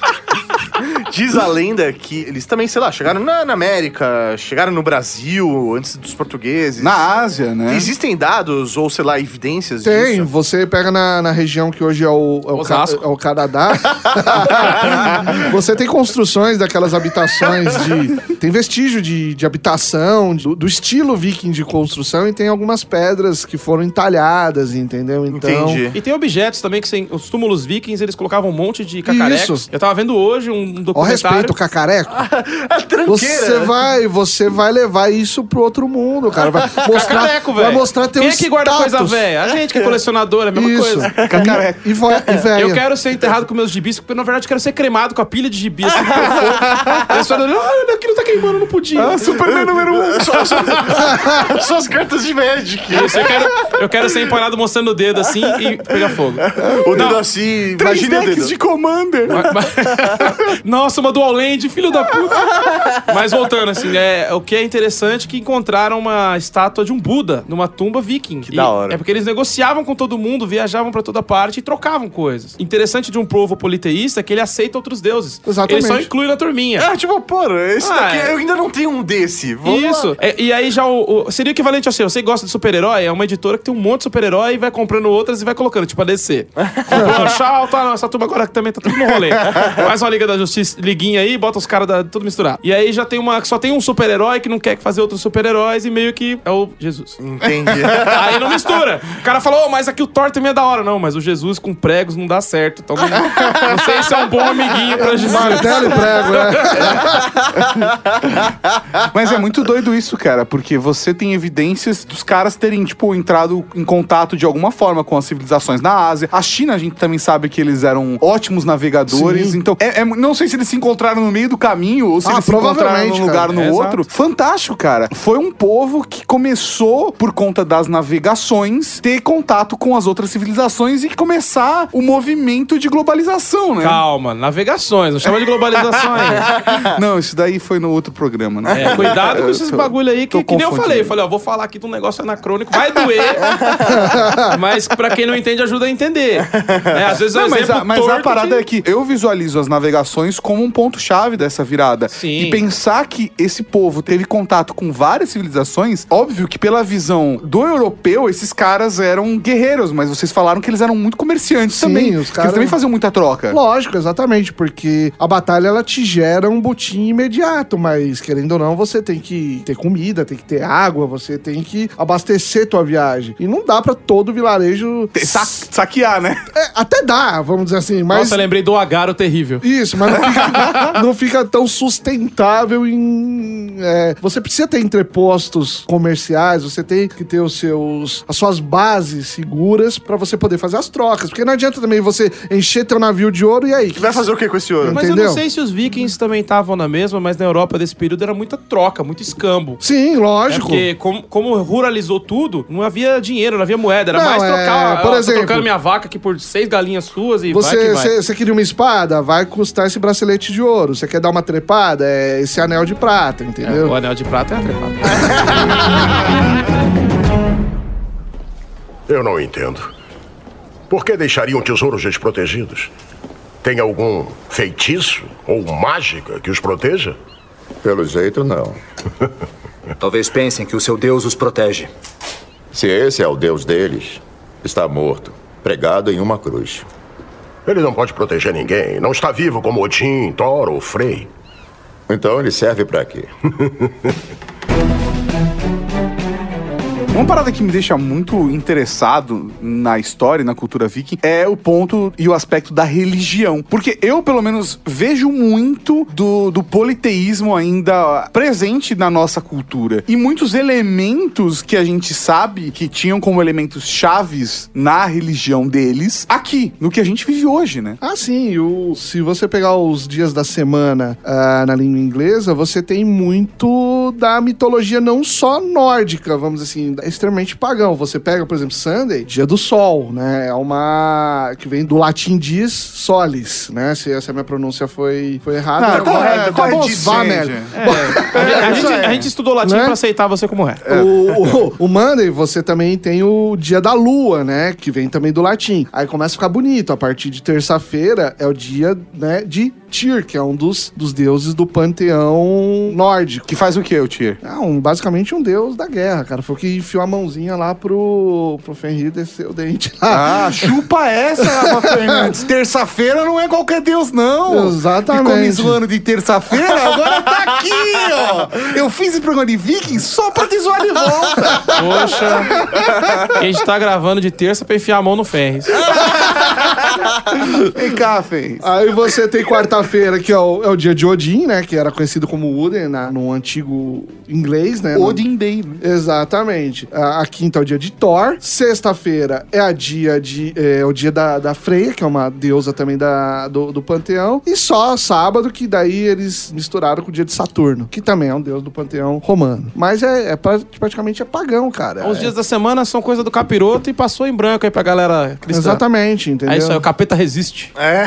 Diz a lenda que eles também, sei lá, chegaram na, na América, chegaram no Brasil antes dos portugueses. Na Ásia, né? Existem dados ou, sei lá, evidências Tem, disso? você pega na, na região que hoje é o, é o, Ca- é o Canadá. você tem construções daquelas habitações de. Tem vestígio de, de habitação, do, do estilo viking de construção, e tem algumas pedras que foram entalhadas, entendeu? Então. Entendi. E tem objetos também que sem, os túmulos vikings, eles colocavam um monte de cacarecos. Isso. Eu tava vendo hoje um Ó, documentário. Respeito, cacareco. A tranqueira. Você vai, você vai levar isso pro outro mundo, cara. Vai mostrar, Cacareco, vai mostrar teu Quem é que guarda status. coisa velha? A gente que é colecionador, é a mesma Isso. coisa. Cacareco. E, e velho. Eu quero ser enterrado com meus gibis, porque na verdade eu quero ser cremado com a pilha de gibis. Assim, a senhora, ah, aquilo tá queimando, não podia. Ah, Superman número um. Só- só- Suas cartas de Magic. Isso, eu quero, eu quero ser empanado mostrando o dedo assim e pegar fogo. O dedo assim, Três imagina o dedo. de Commander. Mas- Nossa, uma dual land, filho da puta. Mas voltando, assim, é, o que é interessante é que encontraram uma estátua de um Buda numa tumba viking. Que da hora. É porque eles negociavam com todo mundo, viajavam pra toda parte e trocavam coisas. Interessante de um povo politeísta é que ele aceita outros deuses. Exatamente. Ele só inclui na turminha. Ah, tipo, pô, esse Ah, daqui é. eu ainda não tenho um desse. Vamos Isso. lá. É, e aí já o, o- Seria o equivalente a ser, você gosta de super-herói? É uma editora que tem um monte de super-herói e vai comprando outras e vai colocando, tipo a DC. Comprou a Shaw, tá, não, essa turma agora também tá tudo no rolê. Faz uma Liga da Justiça, liguinha aí, bota os caras da- tudo misturado. E aí já tem uma. Só tem um super-herói que não quer fazer outros super-heróis e meio que é o Jesus. Entendi. Aí não mistura. O cara falou, "Ô, mas aqui o Thor também é da hora. Não, mas o Jesus com pregos não dá certo. Então não, não sei se é um bom amiguinho pra Jesus. Martelo e prego, né? Mas é muito doido isso, cara, porque você tem evidências dos caras terem, tipo, entrado em contato de alguma forma com as civilizações na Ásia. A China, a gente também sabe que eles eram ótimos navegadores. Sim. Então, é- é- não sei se eles se encontraram no meio do caminho ou se Ah, eles se encontraram num lugar cara. no É, outro. Fantástico, cara. Foi um povo que começou, por conta das navegações, ter contato com as outras civilizações e começar o movimento de globalização, né? Calma, navegações, não chama de globalização aí. Não, isso daí foi no outro programa, né? É, cuidado com esses tô- bagulho aí, que, que nem eu falei. Eu falei, ó, vou falar aqui de um negócio anacrônico, vai doer, mas pra quem não entende, ajuda a entender. É, às vezes é um Não, mas, exemplo a, mas a parada que- é que eu visualizo as navegações como um ponto-chave dessa virada. Sim. E pensar que esse povo teve contato com várias civilizações, óbvio que pela visão do europeu, esses caras eram guerreiros, mas vocês falaram que eles eram muito comerciantes Sim, também. os que caras- eles também faziam muita troca. Lógico, exatamente, porque a batalha ela te gera um botim imediato, mas querendo ou não, você tem que ter comida, tem que ter água, você tem que abastecer tua viagem. E não dá pra todo vilarejo Sa- saquear, né? É, até dá, vamos dizer assim, mas Nossa, lembrei do Agaro terrível. isso, mas não fica, não fica tão sustentável em. é, você precisa ter entrepostos comerciais, você tem que ter os seus, as suas bases seguras pra você poder fazer as trocas. Porque não adianta também você encher teu navio de ouro e aí? Vai fazer o que com esse ouro? Mas eu Entendeu? não sei se os vikings também estavam na mesma, mas na Europa desse período era muita troca, muito escambo. Sim, É lógico. porque, como, como ruralizou tudo, não havia dinheiro, não havia moeda. Era Não, mais é, trocar. por ó, tô exemplo, trocando minha vaca aqui por seis galinhas suas e vai Você, que vai. você, você queria uma espada? Vai custar esse bracelete de ouro. Você quer dar uma trepada? É esse anel de prata, É, entendeu? o anel de prata é a trepada. Eu não entendo. Por que deixariam tesouros desprotegidos? Tem algum feitiço ou mágica que os proteja? Pelo jeito, não. Talvez pensem que o seu Deus os protege. Se esse é o Deus deles, está morto, pregado em uma cruz. Ele não pode proteger ninguém. Não está vivo como Odin, Thor ou Frey. Então ele serve para quê? Uma parada que me deixa muito interessado na história e na cultura viking é o ponto e o aspecto da religião. Porque eu, pelo menos, vejo muito do, do politeísmo ainda presente na nossa cultura. E muitos elementos que a gente sabe que tinham como elementos chaves na religião deles, aqui, no que a gente vive hoje, né? Ah, sim. O, se você pegar os dias da semana ah, na língua inglesa, você tem muito da mitologia não só nórdica, vamos assim, extremamente pagão. Você pega, por exemplo, Sunday, dia do sol, né? É uma que vem do latim dies solis, né? Se essa minha pronúncia foi, foi errada. Não, correto, é correto, Davos Vamer. gente. A, a gente, a gente estudou latim Né? pra aceitar você como é. O, o, o Monday, você também tem o dia da lua, né? Que vem também do latim. Aí começa a ficar bonito. A partir de terça-feira é o dia, né, de Tyr, que é um dos, dos deuses do panteão nórdico. Que faz o que, o Tyr? É um, basicamente um deus da guerra, cara. Foi o que enfiou a mãozinha lá pro, pro Fenrir descer o dente lá. Ah, chupa essa, Rafa Fernandes. Terça-feira não é qualquer Deus, não. Exatamente. Ficou me zoando de terça-feira, agora tá aqui, ó. Eu fiz esse programa de Vikings só pra te zoar de volta. Poxa. a gente tá gravando de terça pra enfiar a mão no Ferris. Vem cá, Fê. Aí você tem quarta-feira, que é o, é o dia de Odin, né? Que era conhecido como Uden na- no antigo inglês, né? Odin Day, né? Exatamente. A, a quinta é o dia de Thor. Sexta-feira é a dia de é, o dia da, da Freya, que é uma deusa também da, do, do panteão. E só sábado, que daí eles misturaram com o dia de Saturno, que também é um deus do panteão romano. Mas é, é pra- praticamente é pagão, cara. Os É- dias da semana são coisa do capiroto e passou em branco aí pra galera cristã. Exatamente, entendeu? Isso aí, o capeta resiste. É.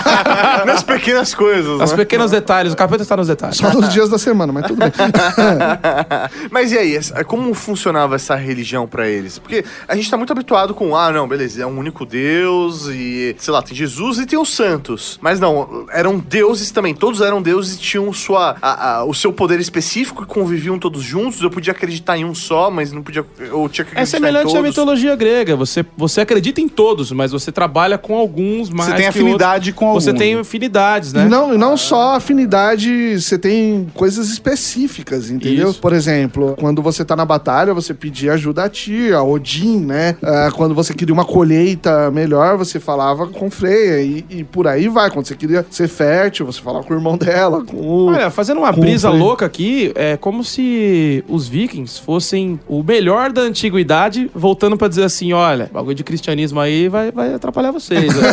Nas pequenas coisas. Os né? pequenos detalhes, o capeta está nos detalhes. Só nos dias da semana, mas tudo bem. Mas e aí, como funcionava essa religião pra eles? Porque a gente tá muito habituado com, ah, não, beleza, é um único Deus e, sei lá, tem Jesus e tem os santos. Mas não, eram deuses também, todos eram deuses e tinham sua, a- a- o seu poder específico e conviviam todos juntos. Eu podia acreditar em um só, mas não podia, eu tinha que É acreditar em semelhante à mitologia grega. Você, você acredita em todos, mas você trabalha com alguns mais. Você tem que afinidade outros. com Você alguns, tem né? afinidades, né? não, e não só afinidade, você tem coisas específicas, entendeu? Isso. Por exemplo, quando você tá na batalha, você pedia ajuda a ti, a Odin, né? Ah, quando você queria uma colheita melhor, você falava com Freya e, e por aí vai. Quando você queria ser fértil, você falava com o irmão dela, com o... Olha, fazendo uma brisa louca aqui, é como se os vikings fossem o melhor da antiguidade, voltando pra dizer assim: olha, bagulho de cristianismo aí vai, vai atrapalhar você. vocês. né?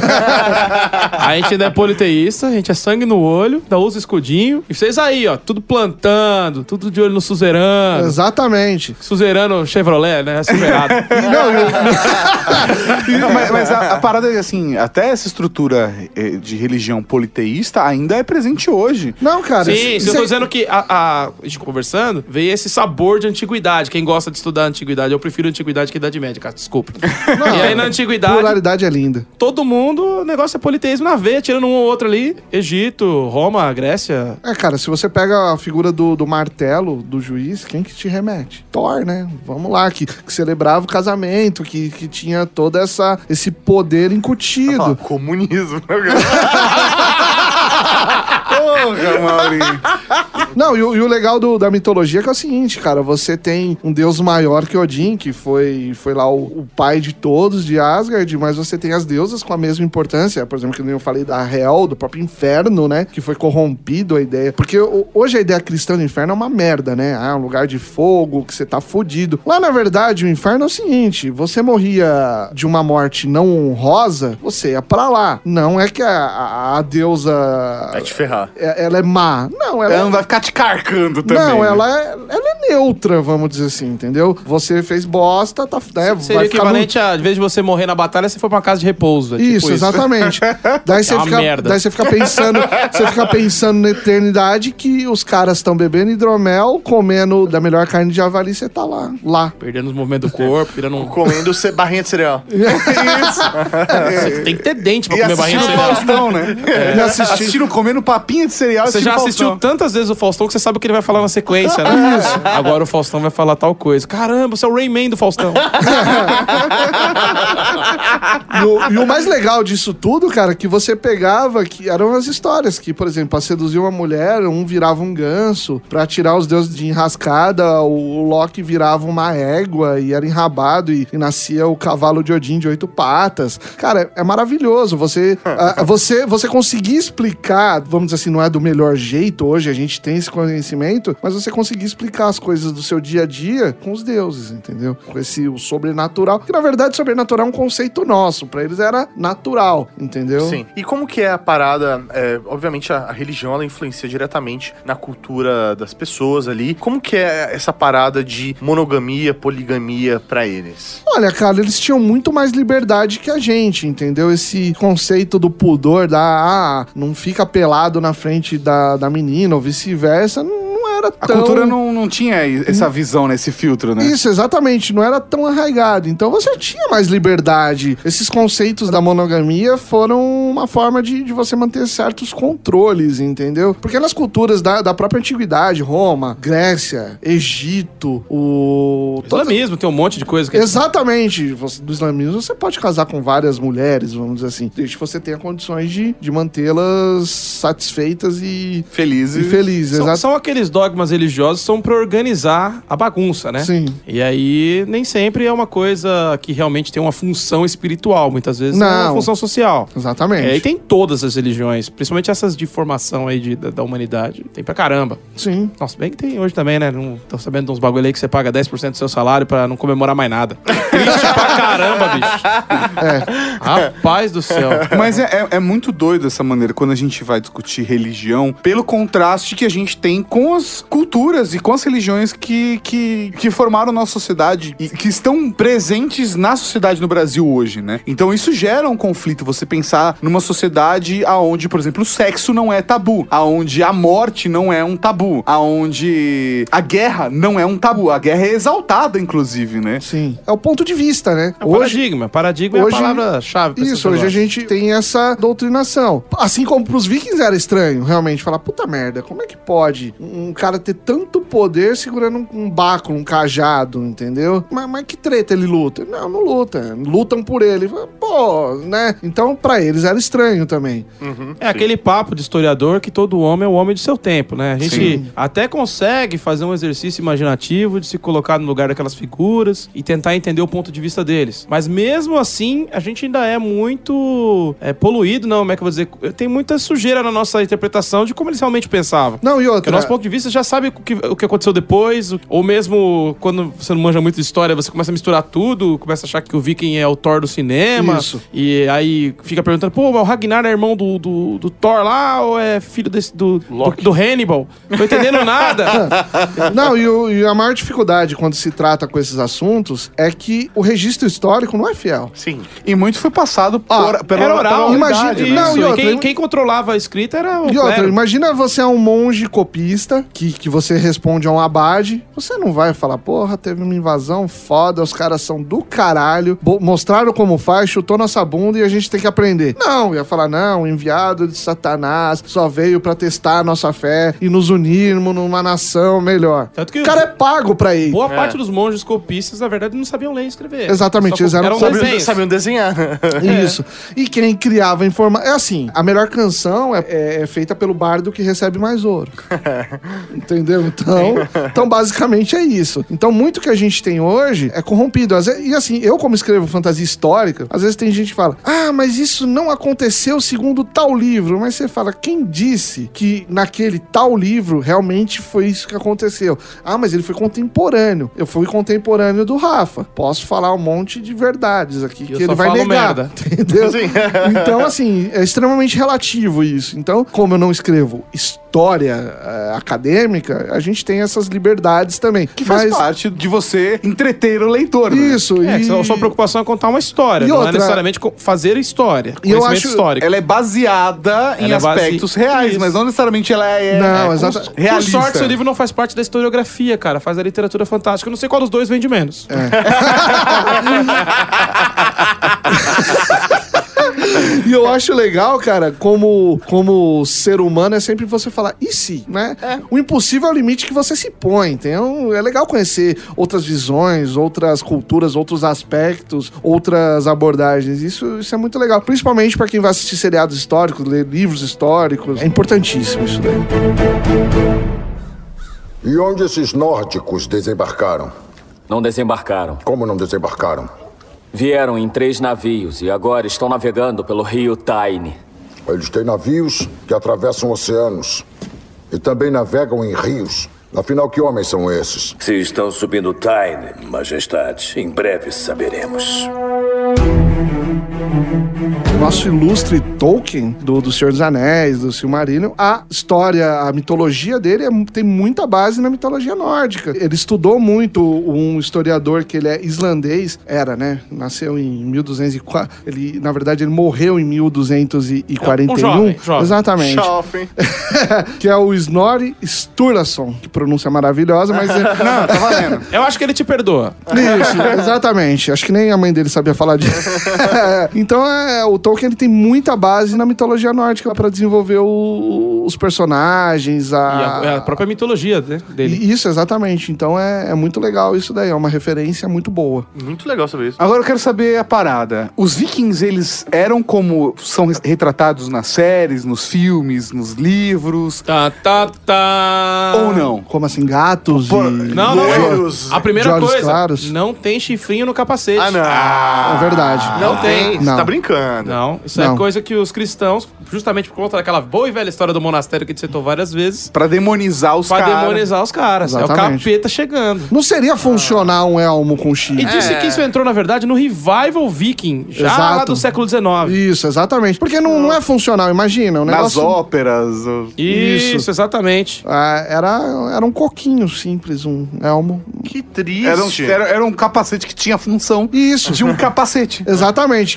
a gente ainda é politeísta, a gente é sangue no olho, ainda usa escudinho. E vocês aí, ó, tudo plantando, tudo de olho no suzerano. Exatamente. Suzerano Chevrolet, né? Silverado. Não, mas mas a, a parada é assim, até essa estrutura eh, de religião politeísta ainda é presente hoje. Não, cara. Sim, isso- se eu tô isso é- dizendo que a, a, a gente conversando, veio esse sabor de antiguidade. Quem gosta de estudar antiguidade, eu prefiro antiguidade que idade média, cara. Desculpa. e aí na antiguidade, Pluralidade é linda. Todo mundo, o negócio é politeísmo na veia, tirando um ou outro ali. Egito, Roma, Grécia. É, cara, se você pega a figura do, do martelo do juiz, quem que te remete? Thor, né? Vamos lá, que, que celebrava o casamento, que, que tinha todo essa, esse poder incutido. Comunismo. Porra, Maurinho. Não, e, o- e o legal do- da mitologia é que é o seguinte, cara, você tem um deus maior que Odin, que foi, foi lá o, o pai de todos de Asgard, mas você tem as deusas com a mesma importância, por exemplo, que nem eu falei da Hel, do próprio inferno, né, que foi corrompido a ideia, porque o- hoje a ideia cristã do inferno é uma merda, né, ah, um lugar de fogo, que você tá fudido. Lá, na verdade, o inferno é o seguinte, você morria de uma morte não honrosa, você ia pra lá. Não é que a, a, a deusa... Vai te ferrar. é- Ela é má. Não, ela, Ela não vai ficar te carcando também. não, né? ela é, ela é neutra, vamos dizer assim, entendeu? Você fez bosta, tá, né, Seria vai ficar no- equivalente a, de vez de você morrer na batalha, você foi pra uma casa de repouso. é tipo Isso, exatamente. Daí você, É uma fica, merda. daí você fica pensando, você fica pensando na eternidade que os caras estão bebendo hidromel, comendo da melhor carne de javali, você tá lá, lá. Perdendo os movimentos do corpo, virando um... Comendo barrinha de cereal. Você tem que ter dente pra E comer barrinha de cereal. Faustão, né? E assistindo- Assistindo, comendo papinha de cereal. Você já assistiu Faustão. tantas vezes o Faustão que você sabe o que ele vai falar na sequência, né? Isso. Agora o Faustão vai falar tal coisa. Caramba, você é o Rayman do Faustão. E o, e o mais legal disso tudo, cara, que você pegava, que eram as histórias, que, por exemplo, pra seduzir uma mulher, um virava um ganso, pra tirar os deuses de enrascada, o, o Loki virava uma égua e era enrabado e, e nascia o cavalo de Odin de oito patas. Cara, é, é maravilhoso. Você, ah, você, você conseguir explicar, vamos dizer assim, não é do melhor jeito hoje, a gente tem esse conhecimento, mas você conseguir explicar as coisas do seu dia a dia com os deuses, entendeu? Com esse o sobrenatural, que na verdade sobrenatural é um conceito nosso, pra eles era natural, entendeu? Sim. E como que é a parada? é, obviamente a, a religião ela influencia diretamente na cultura das pessoas ali. Como que é essa parada de monogamia, poligamia pra eles? Olha, cara, eles tinham muito mais liberdade que a gente, entendeu? Esse conceito do pudor, da ah, não fica pelado na frente da, da menina ou vice-versa, não não era A tão... cultura não, não tinha essa visão, né? Esse filtro, né? Isso, exatamente. Não era tão arraigado. Então você tinha mais liberdade. Esses conceitos da monogamia foram uma forma de, de você manter certos controles, entendeu? Porque nas culturas da, da própria antiguidade, Roma, Grécia, Egito, o. Islamismo, tem um monte de coisa que... Exatamente. Você- Do islamismo você pode casar com várias mulheres, vamos dizer assim. Desde que você tenha condições de, de mantê-las satisfeitas e, Felizes. e felizes. São, Exato. são aqueles dogmas religiosos são pra organizar a bagunça, né? Sim. E aí, nem sempre é uma coisa que realmente tem uma função espiritual. Muitas vezes é uma Não. função social. Exatamente. É, e tem todas as religiões, principalmente essas de formação aí de, da, da humanidade. Tem pra caramba. Sim. Nossa, bem que tem hoje também, né? Não tô sabendo de uns bagulho aí que você paga 10% do seu salário pra não comemorar mais nada. Triste pra caramba, bicho. É. Rapaz do céu. Mas é, é- é muito doido essa maneira quando a gente vai discutir religião, pelo contraste que a gente tem com as culturas e com as religiões que, que, que formaram nossa sociedade e que estão presentes na sociedade no Brasil hoje, né? Então isso gera um conflito. Você pensar numa sociedade aonde, por exemplo, o sexo não é tabu, aonde a morte não é um tabu, aonde a guerra não é um tabu. A guerra é exaltada, inclusive, né? Sim. É o ponto de vista, né? É um paradigma. Paradigma hoje- é a palavra-chave. Isso, hoje a gente tem essa doutrinação. Assim como pros vikings era estranho, realmente, falar, puta merda, como é que pode um cara ter tanto poder segurando um, um báculo, um cajado, entendeu? Mas, mas que treta ele luta? Não, não luta. Lutam por ele. Pô, né? Então, pra eles era estranho também. É aquele papo de historiador que todo homem é o homem do seu tempo, né? A gente Sim. até consegue fazer um exercício imaginativo de se colocar no lugar daquelas figuras e tentar entender o ponto de vista deles. Mas mesmo assim, a gente ainda é muito é, poluído, não, como é que eu vou dizer? Tem muita sujeira na nossa interpretação de como eles realmente pensavam. Não, e Porque outra. o nosso ponto de vista já sabe o que, o que aconteceu depois, ou mesmo quando você não manja muito de história, você começa a misturar tudo, começa a achar que o Viking é o Thor do cinema. Isso. E aí fica perguntando, pô, mas o Ragnar é irmão do, do, do Thor lá ou é filho desse, do, do, do Hannibal? Não tô entendendo nada. Não, e, o- e a maior dificuldade quando se trata com esses assuntos é que o registro histórico não é fiel. Sim. E muito foi passado por, pela, Era oral, pela imagina- né? Não, e e outra, quem, quem controlava a escrita era o E outra, imagina você é um monge copista que, que você responde a um abade. Você não vai falar, porra, teve uma invasão foda, os caras são do caralho, mostraram como faz, chutou nossa bunda e a gente tem que aprender. Não, ia falar, não, enviado de Satanás só veio pra testar a nossa fé e nos unirmos numa nação melhor. Tanto que o cara é pago pra ir. Boa parte dos monges copistas, na verdade, não sabiam ler e escrever. Exatamente, eles eram eram sabiam-. Sabiam desenhar. Isso. E quem criava informação. É assim: a melhor canção é, é- é feita pelo bardo que recebe mais ouro. Entendeu? Então, então, basicamente é isso. Então, muito que a gente tem hoje é corrompido. Vezes- e assim, eu, como escrevo fantasia histórica, às vezes tem gente que fala: Ah, mas isso não aconteceu segundo tal livro. Mas você fala: quem disse que naquele tal livro realmente foi isso que aconteceu? Ah, mas ele foi contemporâneo. Eu fui contemporâneo do Rafa. Posso falar um monte de verdades aqui eu que só ele vai negar. merda. Entendeu? Então, assim, é extremamente relativo isso. Então, como eu não escrevo história eh, acadêmica, a gente tem essas liberdades também. Que faz Mas- parte de você entreter o leitor, né? Isso, É, e... que a sua preocupação é contar uma história, E não outra- é necessariamente fazer história. E eu acho- histórico. Ela é baseada em Ela é base- aspectos reais, Isso. mas não necessariamente ela é, Não, é exata- Por sorte, seu livro não faz parte da historiografia, cara. Faz da literatura fantástica. Eu não sei qual dos dois vende menos. E eu acho legal, cara, como, como ser humano é sempre você falar, e se, né? O impossível é o limite que você se põe. Então, é legal conhecer outras visões, outras culturas, outros aspectos, outras abordagens. Isso, isso é muito legal. Principalmente pra quem vai assistir seriados históricos, ler livros históricos. É importantíssimo isso daí. E onde esses nórdicos desembarcaram? Não desembarcaram. Como não desembarcaram? Vieram em três navios e agora estão navegando pelo rio Tyne. Eles têm navios que atravessam oceanos e também navegam em rios. Afinal, que homens são esses? Se estão subindo Tyne, Majestade, em breve saberemos. Nosso ilustre Tolkien, do, do Senhor dos Anéis, do Silmarillion, a história, a mitologia dele é- tem muita base na mitologia nórdica. Ele estudou muito um historiador que ele é islandês, era, né? Nasceu em 1204. Ele, na verdade, ele morreu em 1241. Um jovem, jovem. Exatamente. Jovem. que é o Snorri Sturlason, que pronúncia maravilhosa, mas é, Não, tá valendo. Eu acho que ele te perdoa. isso, exatamente. Acho que nem a mãe dele sabia falar disso. então, é, o Tolkien ele tem muita base na mitologia nórdica pra desenvolver o- os personagens, E a... a, é a própria mitologia né, dele. Isso, exatamente. Então é, é muito legal isso daí. É uma referência muito boa. Muito legal saber isso. Agora eu quero saber a parada. Os vikings, eles eram como são retratados nas séries, nos filmes, nos livros, Tá, tá, tá. ou não? Como assim, gatos Por- e... Não, não, não. A primeira coisa, claros. não tem chifrinho no capacete. Ah, não. É verdade. Não tem. Você Não. tá brincando. Não, isso Não. é coisa que os cristãos, justamente por conta daquela boa e velha história do monastério que a gente citou várias vezes, Pra demonizar os pra caras. demonizar os caras. É o Exatamente. capeta chegando. Não seria funcional um elmo com E chifre? disse que isso entrou, na verdade, no revival viking, já lá Exato. do século XIX. Isso, exatamente. Porque não, não é funcional, imagina. O Nas negócio... óperas. o- Isso, Isso. exatamente. Ah, era, era um coquinho simples, um elmo. Que triste. Era um, era, era um capacete que tinha função Isso. de um capacete. Exatamente,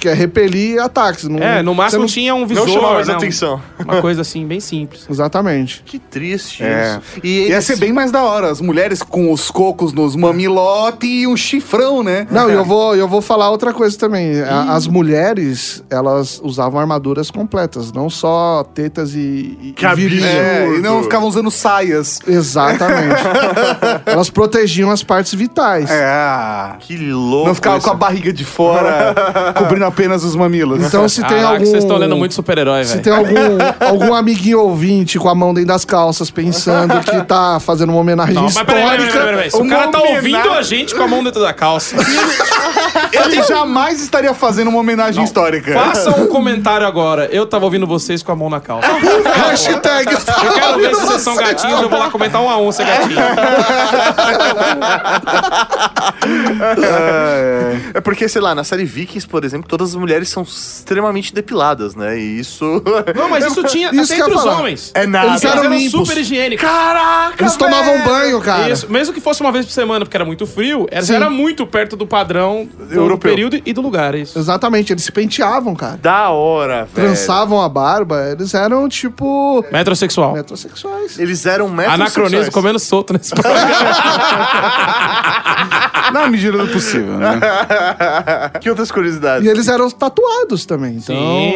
que é repelir ataques. Não, É, no máximo você não- tinha um visor. Não chamava mais né, atenção. Uma coisa assim, bem simples. Exatamente. Que triste É. isso. E Ia ser bem mais da hora. As mulheres com os cocos nos mamilotes e um chifrão, né? Não, e eu vou, eu vou falar outra coisa também. As mulheres, elas usavam armaduras completas, não só tetas e, e Que virilha. É, e não ficavam usando saias. Exatamente. elas protegiam as partes vitais. É. Que louco. Não ficava isso. com a barriga de fora, Cobrindo apenas os mamilos. Então, se tem Caraca, algum. vocês estão lendo muito super-herói, Se velho. tem algum, algum amiguinho ouvinte com a mão dentro das calças pensando que tá fazendo uma homenagem Não, mas peraí, peraí, histórica. peraí, peraí. Se o Uma cara tá homenagem- ouvindo a gente com a mão dentro da calça, Ele jamais estaria fazendo uma homenagem histórica. faça um comentário agora. Eu tava ouvindo vocês com a mão na calça. Hashtag. Eu quero ver se vocês são gatinhos, eu vou lá comentar um a um se é gatinho. É porque, sei lá, na série Vikings, por exemplo, todas as mulheres são extremamente depiladas, né? E isso. Não, mas isso tinha Isso até que eu entre ia os falar. homens. É nada. Eles eram limpos. super higiênicos. Caraca! Eles tomavam banho, cara. Isso, mesmo que fosse uma vez por semana, porque era muito frio, era, Sim. era muito perto do padrão do, Europeu. período e do lugar, é isso. Exatamente, eles se penteavam, cara. Da hora, velho. Trançavam a barba, eles eram tipo. Metrosexual. Metrosexuais. Eles eram Anacronismo metrosexuais. comendo solto nesse programa. Na medida do possível, né? que outras curiosidades? E eles eram tatuados também. Então, Sim.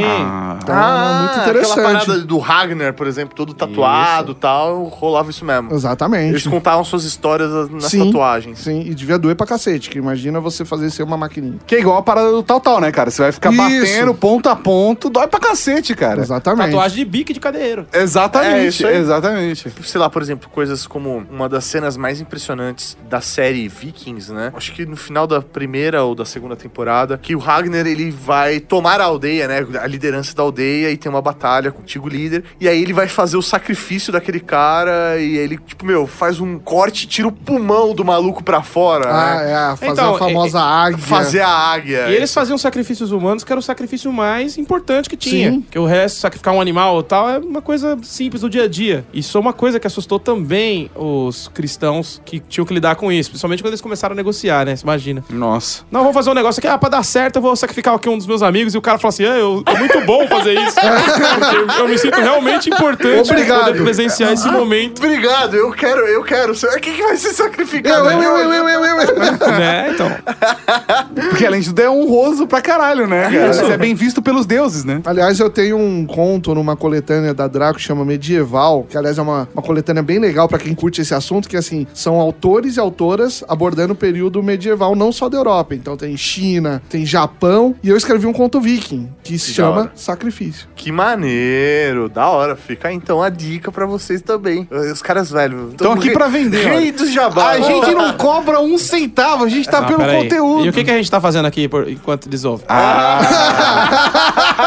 então era muito interessante. Aquela parada do Ragnar, por exemplo, todo tatuado e tal, rolava isso mesmo. Exatamente. Eles contavam suas histórias nas Sim, tatuagens. Sim, e devia doer pra cacete, que imagina você fazer ser uma maquininha. Que é igual a parada do tal tal, né, cara? Você vai ficar Isso. batendo ponto a ponto, dói pra cacete, cara. Exatamente. Tatuagem de bique de cadeiro. É Exatamente, aí. exatamente. Sei lá, por exemplo, coisas como uma das cenas mais impressionantes da série Vikings, né? Acho que no final da primeira ou da segunda temporada, que o Ragnar ele vai tomar a aldeia, né? A liderança da aldeia e tem uma batalha com o antigo líder. E aí ele vai fazer o sacrifício daquele cara e ele, tipo, meu, faz um corte, tira o pulmão do maluco pra fora. Ah, né? é, fazer Então, a famosa águia. Fazer a águia. E eles faziam sacrifícios humanos, que era o sacrifício mais importante que tinha. Sim. Que o resto, sacrificar um animal ou tal, é uma coisa simples do dia a dia. Isso é uma coisa que assustou também os cristãos que tinham que lidar com isso. Principalmente quando eles começaram a negociar, né? Você imagina. Nossa. Não, vamos fazer um negócio aqui, ah, pra dar certo eu vou sacrificar aqui um dos meus amigos. E o cara fala assim, é, eu, é muito bom fazer isso. Eu, eu me sinto realmente importante Obrigado. poder presenciar esse momento. Obrigado, eu quero, eu quero. ser- Quem que vai ser sacrificado? Eu, eu, eu, eu, eu, eu, eu. né? Porque além de tudo é honroso pra caralho, né, cara? Você é bem visto pelos deuses, né? Aliás, eu tenho um conto numa coletânea da Draco que chama Medieval, que aliás é uma, uma coletânea bem legal pra quem curte esse assunto, que assim, são autores e autoras abordando o período medieval não só da Europa. Então tem China, tem Japão, e eu escrevi um conto viking, que se da chama hora. Sacrifício. Que maneiro, da hora. Fica então a dica pra vocês também. Os caras, velho, Estão aqui pra vender. Rei dos jabá. A gente não cobra um centavo, a gente tá Ah, pelo peraí. conteúdo. E o que, que a gente tá fazendo aqui por- enquanto eles ouvem?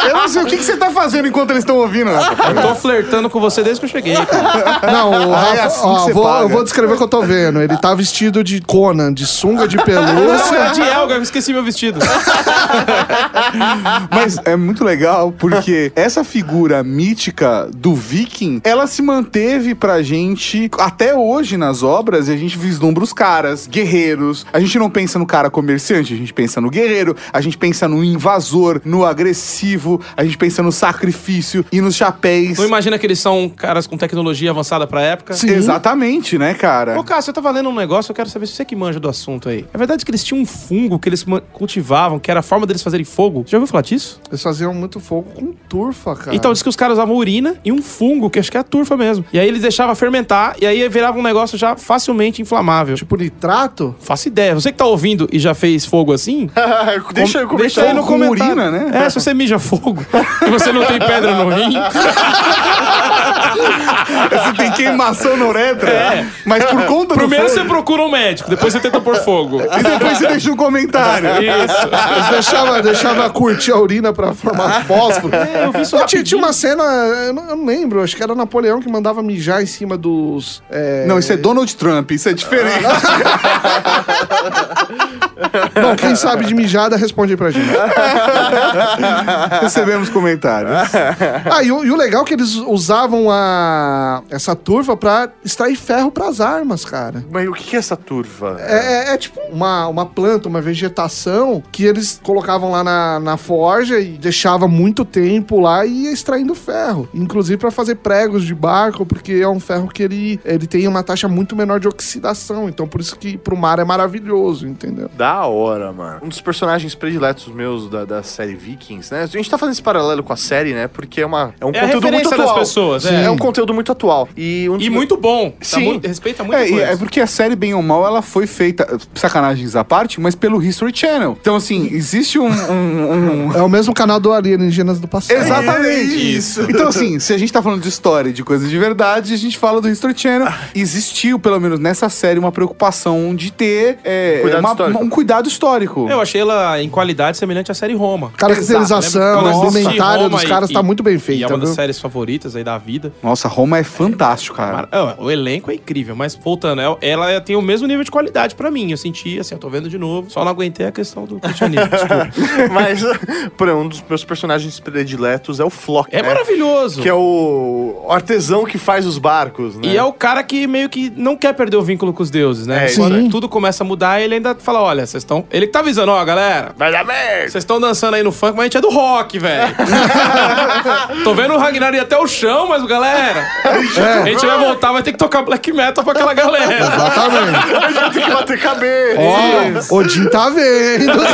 Eu não sei o que, que você tá fazendo enquanto eles estão ouvindo, rapaz. Eu tô flertando com você desde que eu cheguei, cara. Não, o Ah, é Rafa, assim ó, que você vou- paga. eu vou descrever o que eu tô vendo. Ele tá vestido de Conan, de sunga de pelúcia. Não, é de Elga, eu esqueci meu vestido. Mas é muito legal porque essa figura mítica do viking, ela se manteve pra gente até hoje nas obras e a gente vislumbra os caras, guerreiros. A gente não pensa no cara comerciante, a gente pensa no guerreiro, a gente pensa no invasor, no agressivo, a gente pensa no sacrifício e nos chapéus. Não imagina que eles são caras com tecnologia avançada pra época? Sim. Exatamente, né, cara? Ô, Cássio, eu tava lendo um negócio, eu quero saber se você que manja do assunto aí. É verdade que eles tinham um fungo que eles cultivavam, que era a forma deles fazerem fogo? Você já ouviu falar disso? Eles faziam muito fogo com turfa, cara. Então, diz que os caras usavam urina e um fungo, que acho que é a turfa mesmo. E aí eles deixavam fermentar, e aí virava um negócio já facilmente inflamável. Tipo nitrato? Faço ideia. Você que tá ouvindo e já fez fogo assim, deixa eu com- deixa aí no Com comentário. urina, né? É, se você mija fogo e você não tem pedra no rim, Você tem queimação na uretra. É. Mas por conta primeiro do você fogo, procura um médico, depois você tenta pôr fogo. E depois você deixa um comentário. Isso. Eles deixavam deixava curtir a urina pra formar fósforo. É, eu vi Não, tinha, tinha uma cena, eu não, eu não lembro, acho que era Napoleão que mandava mijar em cima dos. é, Não, isso é Donald Trump, isso é diferente. Bom, quem sabe de mijada, responde aí pra gente. Recebemos comentários. Ah, e o, e o legal é que eles usavam a, essa turva pra extrair ferro pras armas, cara. Mas o que é essa turva? É, é- é tipo uma, uma planta, uma vegetação que eles colocavam lá na, na forja e deixava muito tempo lá e ia extraindo ferro. Inclusive pra fazer pregos de barco, porque é um ferro que ele, ele tem uma taxa muito menor de oxidação. Então por isso que pro mar é maravilhoso, entendeu? Da hora, mano. Um dos personagens prediletos meus da, da série Vikings, né? A gente tá fazendo esse paralelo com a série, né? Porque é, uma, é um É a conteúdo muito referência das atual. pessoas, é. é. um conteúdo muito atual. E, um E meus- muito bom. Tá Sim. muito- respeita muita É, coisa. é porque a série, bem ou mal, ela foi feita, sacanagens à parte, mas pelo History Channel. Então, assim, existe um. um- um- É o mesmo canal do Alienígenas do passado. Exatamente. Isso. Então, assim, se a gente tá falando de história, e de coisas de verdade, a gente fala do History Channel. Existiu, pelo menos nessa série, uma preocupação de ter é, uma- um cuidado histórico. Eu achei ela em qualidade semelhante à série Roma. Caracterização, assisti indumentária Roma dos e- caras tá e- muito bem E é uma das viu? séries favoritas aí da vida. Nossa, Roma é fantástico, cara. Ah, O elenco é incrível, mas voltando, ela- ela tem o mesmo nível de qualidade pra mim. Eu senti, assim, eu tô vendo de novo. Só não aguentei a questão do cristianismo. desculpa. Mas, por exemplo, um dos meus personagens prediletos é o Flock. É né? maravilhoso. Que é o artesão que faz os barcos, né? E é o cara que meio que não quer perder o vínculo com os deuses, né? É, Quando sim. tudo começa a mudar, ele ainda fala: olha, vocês estão. Ele que tá avisando, ó, galera. Vai dar merda! Vocês estão dançando aí no funk, mas a gente é do rock, velho. Tô vendo o Ragnar ir até o chão, mas galera. A gente vai voltar, vai ter que tocar black metal pra aquela galera. Exatamente. A gente tem que bater cabeça. Ó, Odin tá vendo.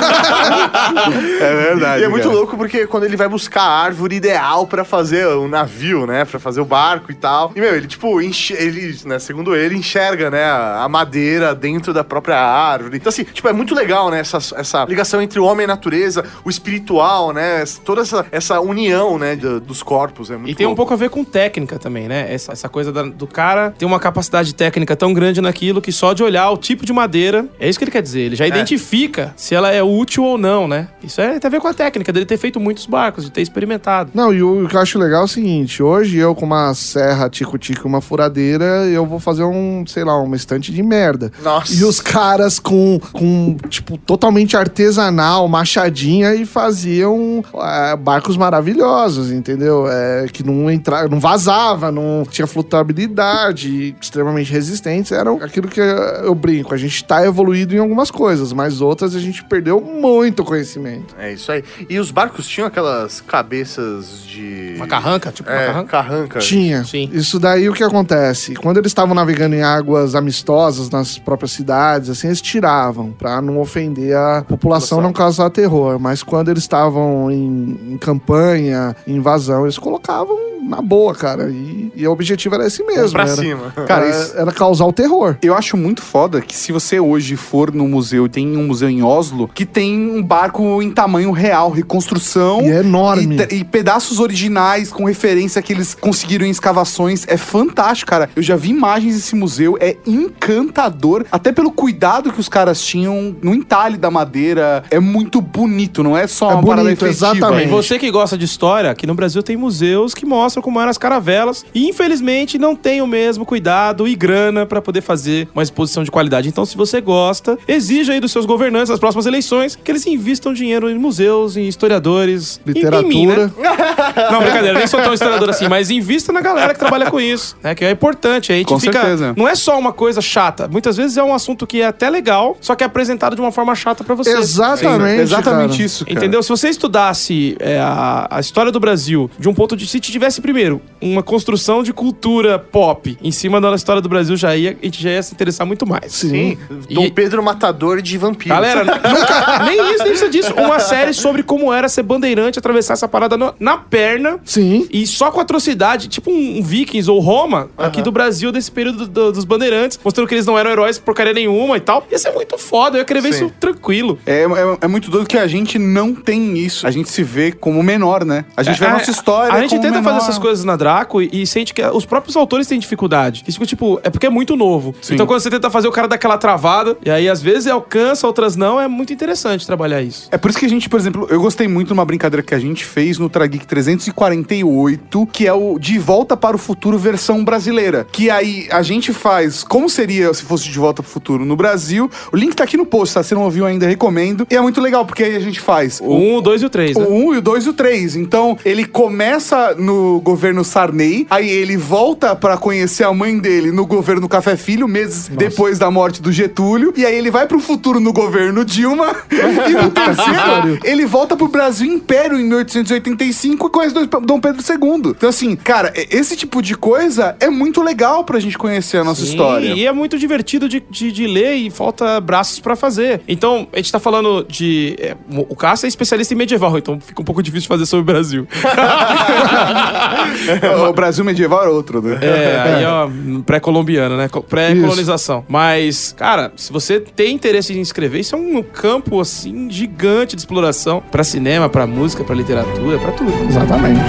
É verdade. E é muito cara. louco porque quando ele vai buscar a árvore ideal pra fazer o navio, né? Pra fazer o barco e tal. E, meu, ele, tipo, enche- ele, né, segundo ele, enxerga, né, a madeira dentro da própria árvore. Então, assim, tipo, é muito legal, né? Essa, essa ligação entre o homem e a natureza, o espiritual, né? Toda essa, essa união, né, do- dos corpos. É muito E tem um louco. pouco a ver com técnica também, né? Essa, essa coisa da- do cara ter uma capacidade técnica tão grande naquilo que só de olhar o tipo de madeira, é isso que ele quer dizer. Ele já identifica se ela é útil ou não, né? Isso é, tem a ver com a técnica dele ter feito muitos barcos, de ter experimentado. Não, e o que eu acho legal é o seguinte: hoje eu com uma serra tico-tico e uma furadeira, eu vou fazer um, sei lá, uma estante de merda. Nossa. E os caras com, com tipo, totalmente artesanal, machadinha e faziam é, barcos maravilhosos, entendeu? É, que não entrava, não vazava, não tinha flutuabilidade, extremamente resistentes. Eram aquilo que eu brinco. A gente tá evoluído em algumas coisas, mas outras a gente perdeu muito conhecimento. É isso aí. E os barcos tinham aquelas cabeças de. Uma carranca, tipo uma É, carranca? carranca. Tinha. Sim. Isso daí o que acontece? Quando eles estavam navegando em águas amistosas nas próprias cidades, assim, eles tiravam pra não ofender a população, não causar terror. Mas quando eles estavam em, em campanha, em invasão, eles colocavam na boa, cara. E, e o objetivo era esse mesmo. pra era, cima. Cara, era, isso- era causar o terror. Eu acho muito foda que se você hoje for no museu, tem um museu em Oslo que tem um barco em tamanho real, reconstrução. E é enorme. E, e pedaços originais com referência que eles conseguiram em escavações. É fantástico, cara. Eu já vi imagens desse museu, é encantador. Até pelo cuidado que os caras tinham no entalhe da madeira. É muito bonito, não é só É uma parada bonito, efetiva. exatamente. E você que gosta de história, aqui no Brasil tem museus que mostram como eram as caravelas e infelizmente não tem o mesmo cuidado e grana pra poder fazer uma exposição de qualidade. Então, se você gosta, exija aí dos seus governantes nas próximas eleições que eles invistam dinheiro em museus, em historiadores, em- em mim, né? Literatura. Não, brincadeira, nem sou tão historiador assim, mas invista na galera que trabalha com isso, né? Que é importante. Aí a gente Com fica. certeza. Não é só uma coisa chata. Muitas vezes é um assunto que é até legal, só que é apresentado de uma forma chata pra você. Exatamente. Exatamente cara. isso, cara. Entendeu? Se você estudasse é, a, a história do Brasil de um ponto de se tivesse primeiro uma construção de cultura pop em cima da história do Brasil, já ia, a gente já ia se interessar muito mais. Sim. Dom E- Pedro Matador de vampiros. Galera, nunca, nem isso, nem precisa disso. Uma série sobre como era ser bandeirante, atravessar essa parada no- na perna. Sim. E só com atrocidade, tipo um, um Vikings ou Roma, aqui do Brasil, desse período do- dos bandeirantes, mostrando que eles não eram heróis porcaria nenhuma e tal. Ia ser muito foda, eu ia querer ver Sim. isso tranquilo. É, é, é muito doido que a gente não tem isso. A gente se vê como menor, né? A gente vê a nossa história. A gente tenta menor. fazer essas coisas na Draco e, e sente que os próprios autores têm dificuldade. Isso, tipo, é porque é muito novo. Sim. Então, quando você tenta fazer o cara daquela travada, e aí às vezes alcança, outras não, é muito interessante trabalhar isso. É por isso que a gente, por exemplo, eu gostei muito de uma brincadeira que a gente fez no Trageek 348, que é o De Volta para o Futuro versão brasileira. Que aí a gente faz como seria se fosse De Volta para o Futuro no Brasil. O link tá aqui no post, tá? Se não ouviu ainda, recomendo. E é muito legal, porque aí a gente faz O 1, o 2 e o 3, né? o 1 e o 2 e o 3. Então, ele começa no governo Sarney. Aí ele volta pra conhecer a mãe dele no governo Café Filho, meses depois da morte do Getúlio. E aí ele vai pro futuro no governo Dilma. e no terceiro, ele volta pro Brasil Império em 1885 e conhece Dom Pedro II. Então, assim, cara, esse tipo de coisa é muito legal pra gente conhecer a nossa Sim, história. E é muito divertido de, de, de ler e falta braços pra fazer. Então, a gente tá falando de. é, o Cássio é especialista em medieval, então fica um pouco difícil fazer sobre o Brasil. o Brasil medieval é outro, né? É, aí ó, pré-colombiano, né? Co- Pré-colonização. Mas, cara, se você tem interesse em escrever, isso é um campo, assim, gigante de exploração pra cinema, pra música, pra literatura, pra tudo. Exatamente.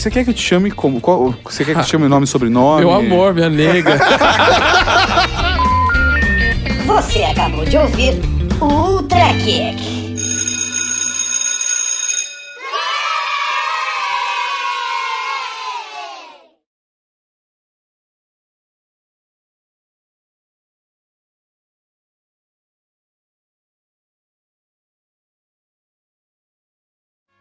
Você quer que eu te chame como? Qual, você quer que eu te chame nome e sobrenome? Meu amor, minha nega. Você acabou de ouvir o Ultra Kick.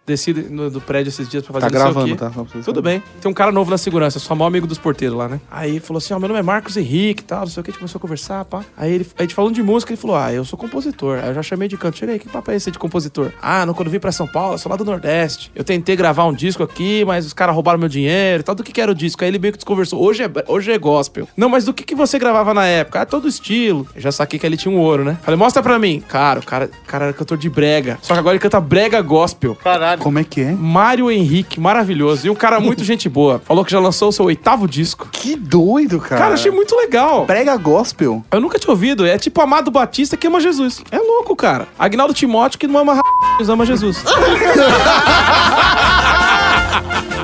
Desci no- do prédio esses dias pra fazer Tá gravando, tá? Só Tudo saber. bem. Tem um cara novo na segurança, eu sou o maior amigo dos porteiros lá, né? Aí falou assim: Ó, meu nome é Marcos Henrique e tal, não sei o que. A gente começou a conversar, pá. Aí ele, a gente falando de música, ele falou: Ah, eu sou compositor. Aí eu já chamei de canto. Chega aí, que papo é esse de compositor? Ah, não, quando eu vim pra São Paulo, eu sou lá do Nordeste. Eu tentei gravar um disco aqui, mas os caras roubaram meu dinheiro e tal. Do que que era o disco? Aí ele meio que desconversou. Hoje é, hoje é gospel. Não, mas do que que você gravava na época? Ah, todo estilo. Eu já saquei que ele tinha um ouro, né? Falei, mostra pra mim. Cara, o cara, o cara era cantor de brega. Só que agora ele canta brega gospel. Caralho. Como é que é? Mário Henrique, maravilhoso. E um cara muito gente boa. Falou que já lançou o seu oitavo disco. Que doido, cara. Cara, achei muito legal. Prega gospel. Eu nunca tinha ouvido. É tipo Amado Batista que ama Jesus. É louco, cara. Agnaldo Timóteo que não ama r... ama Jesus.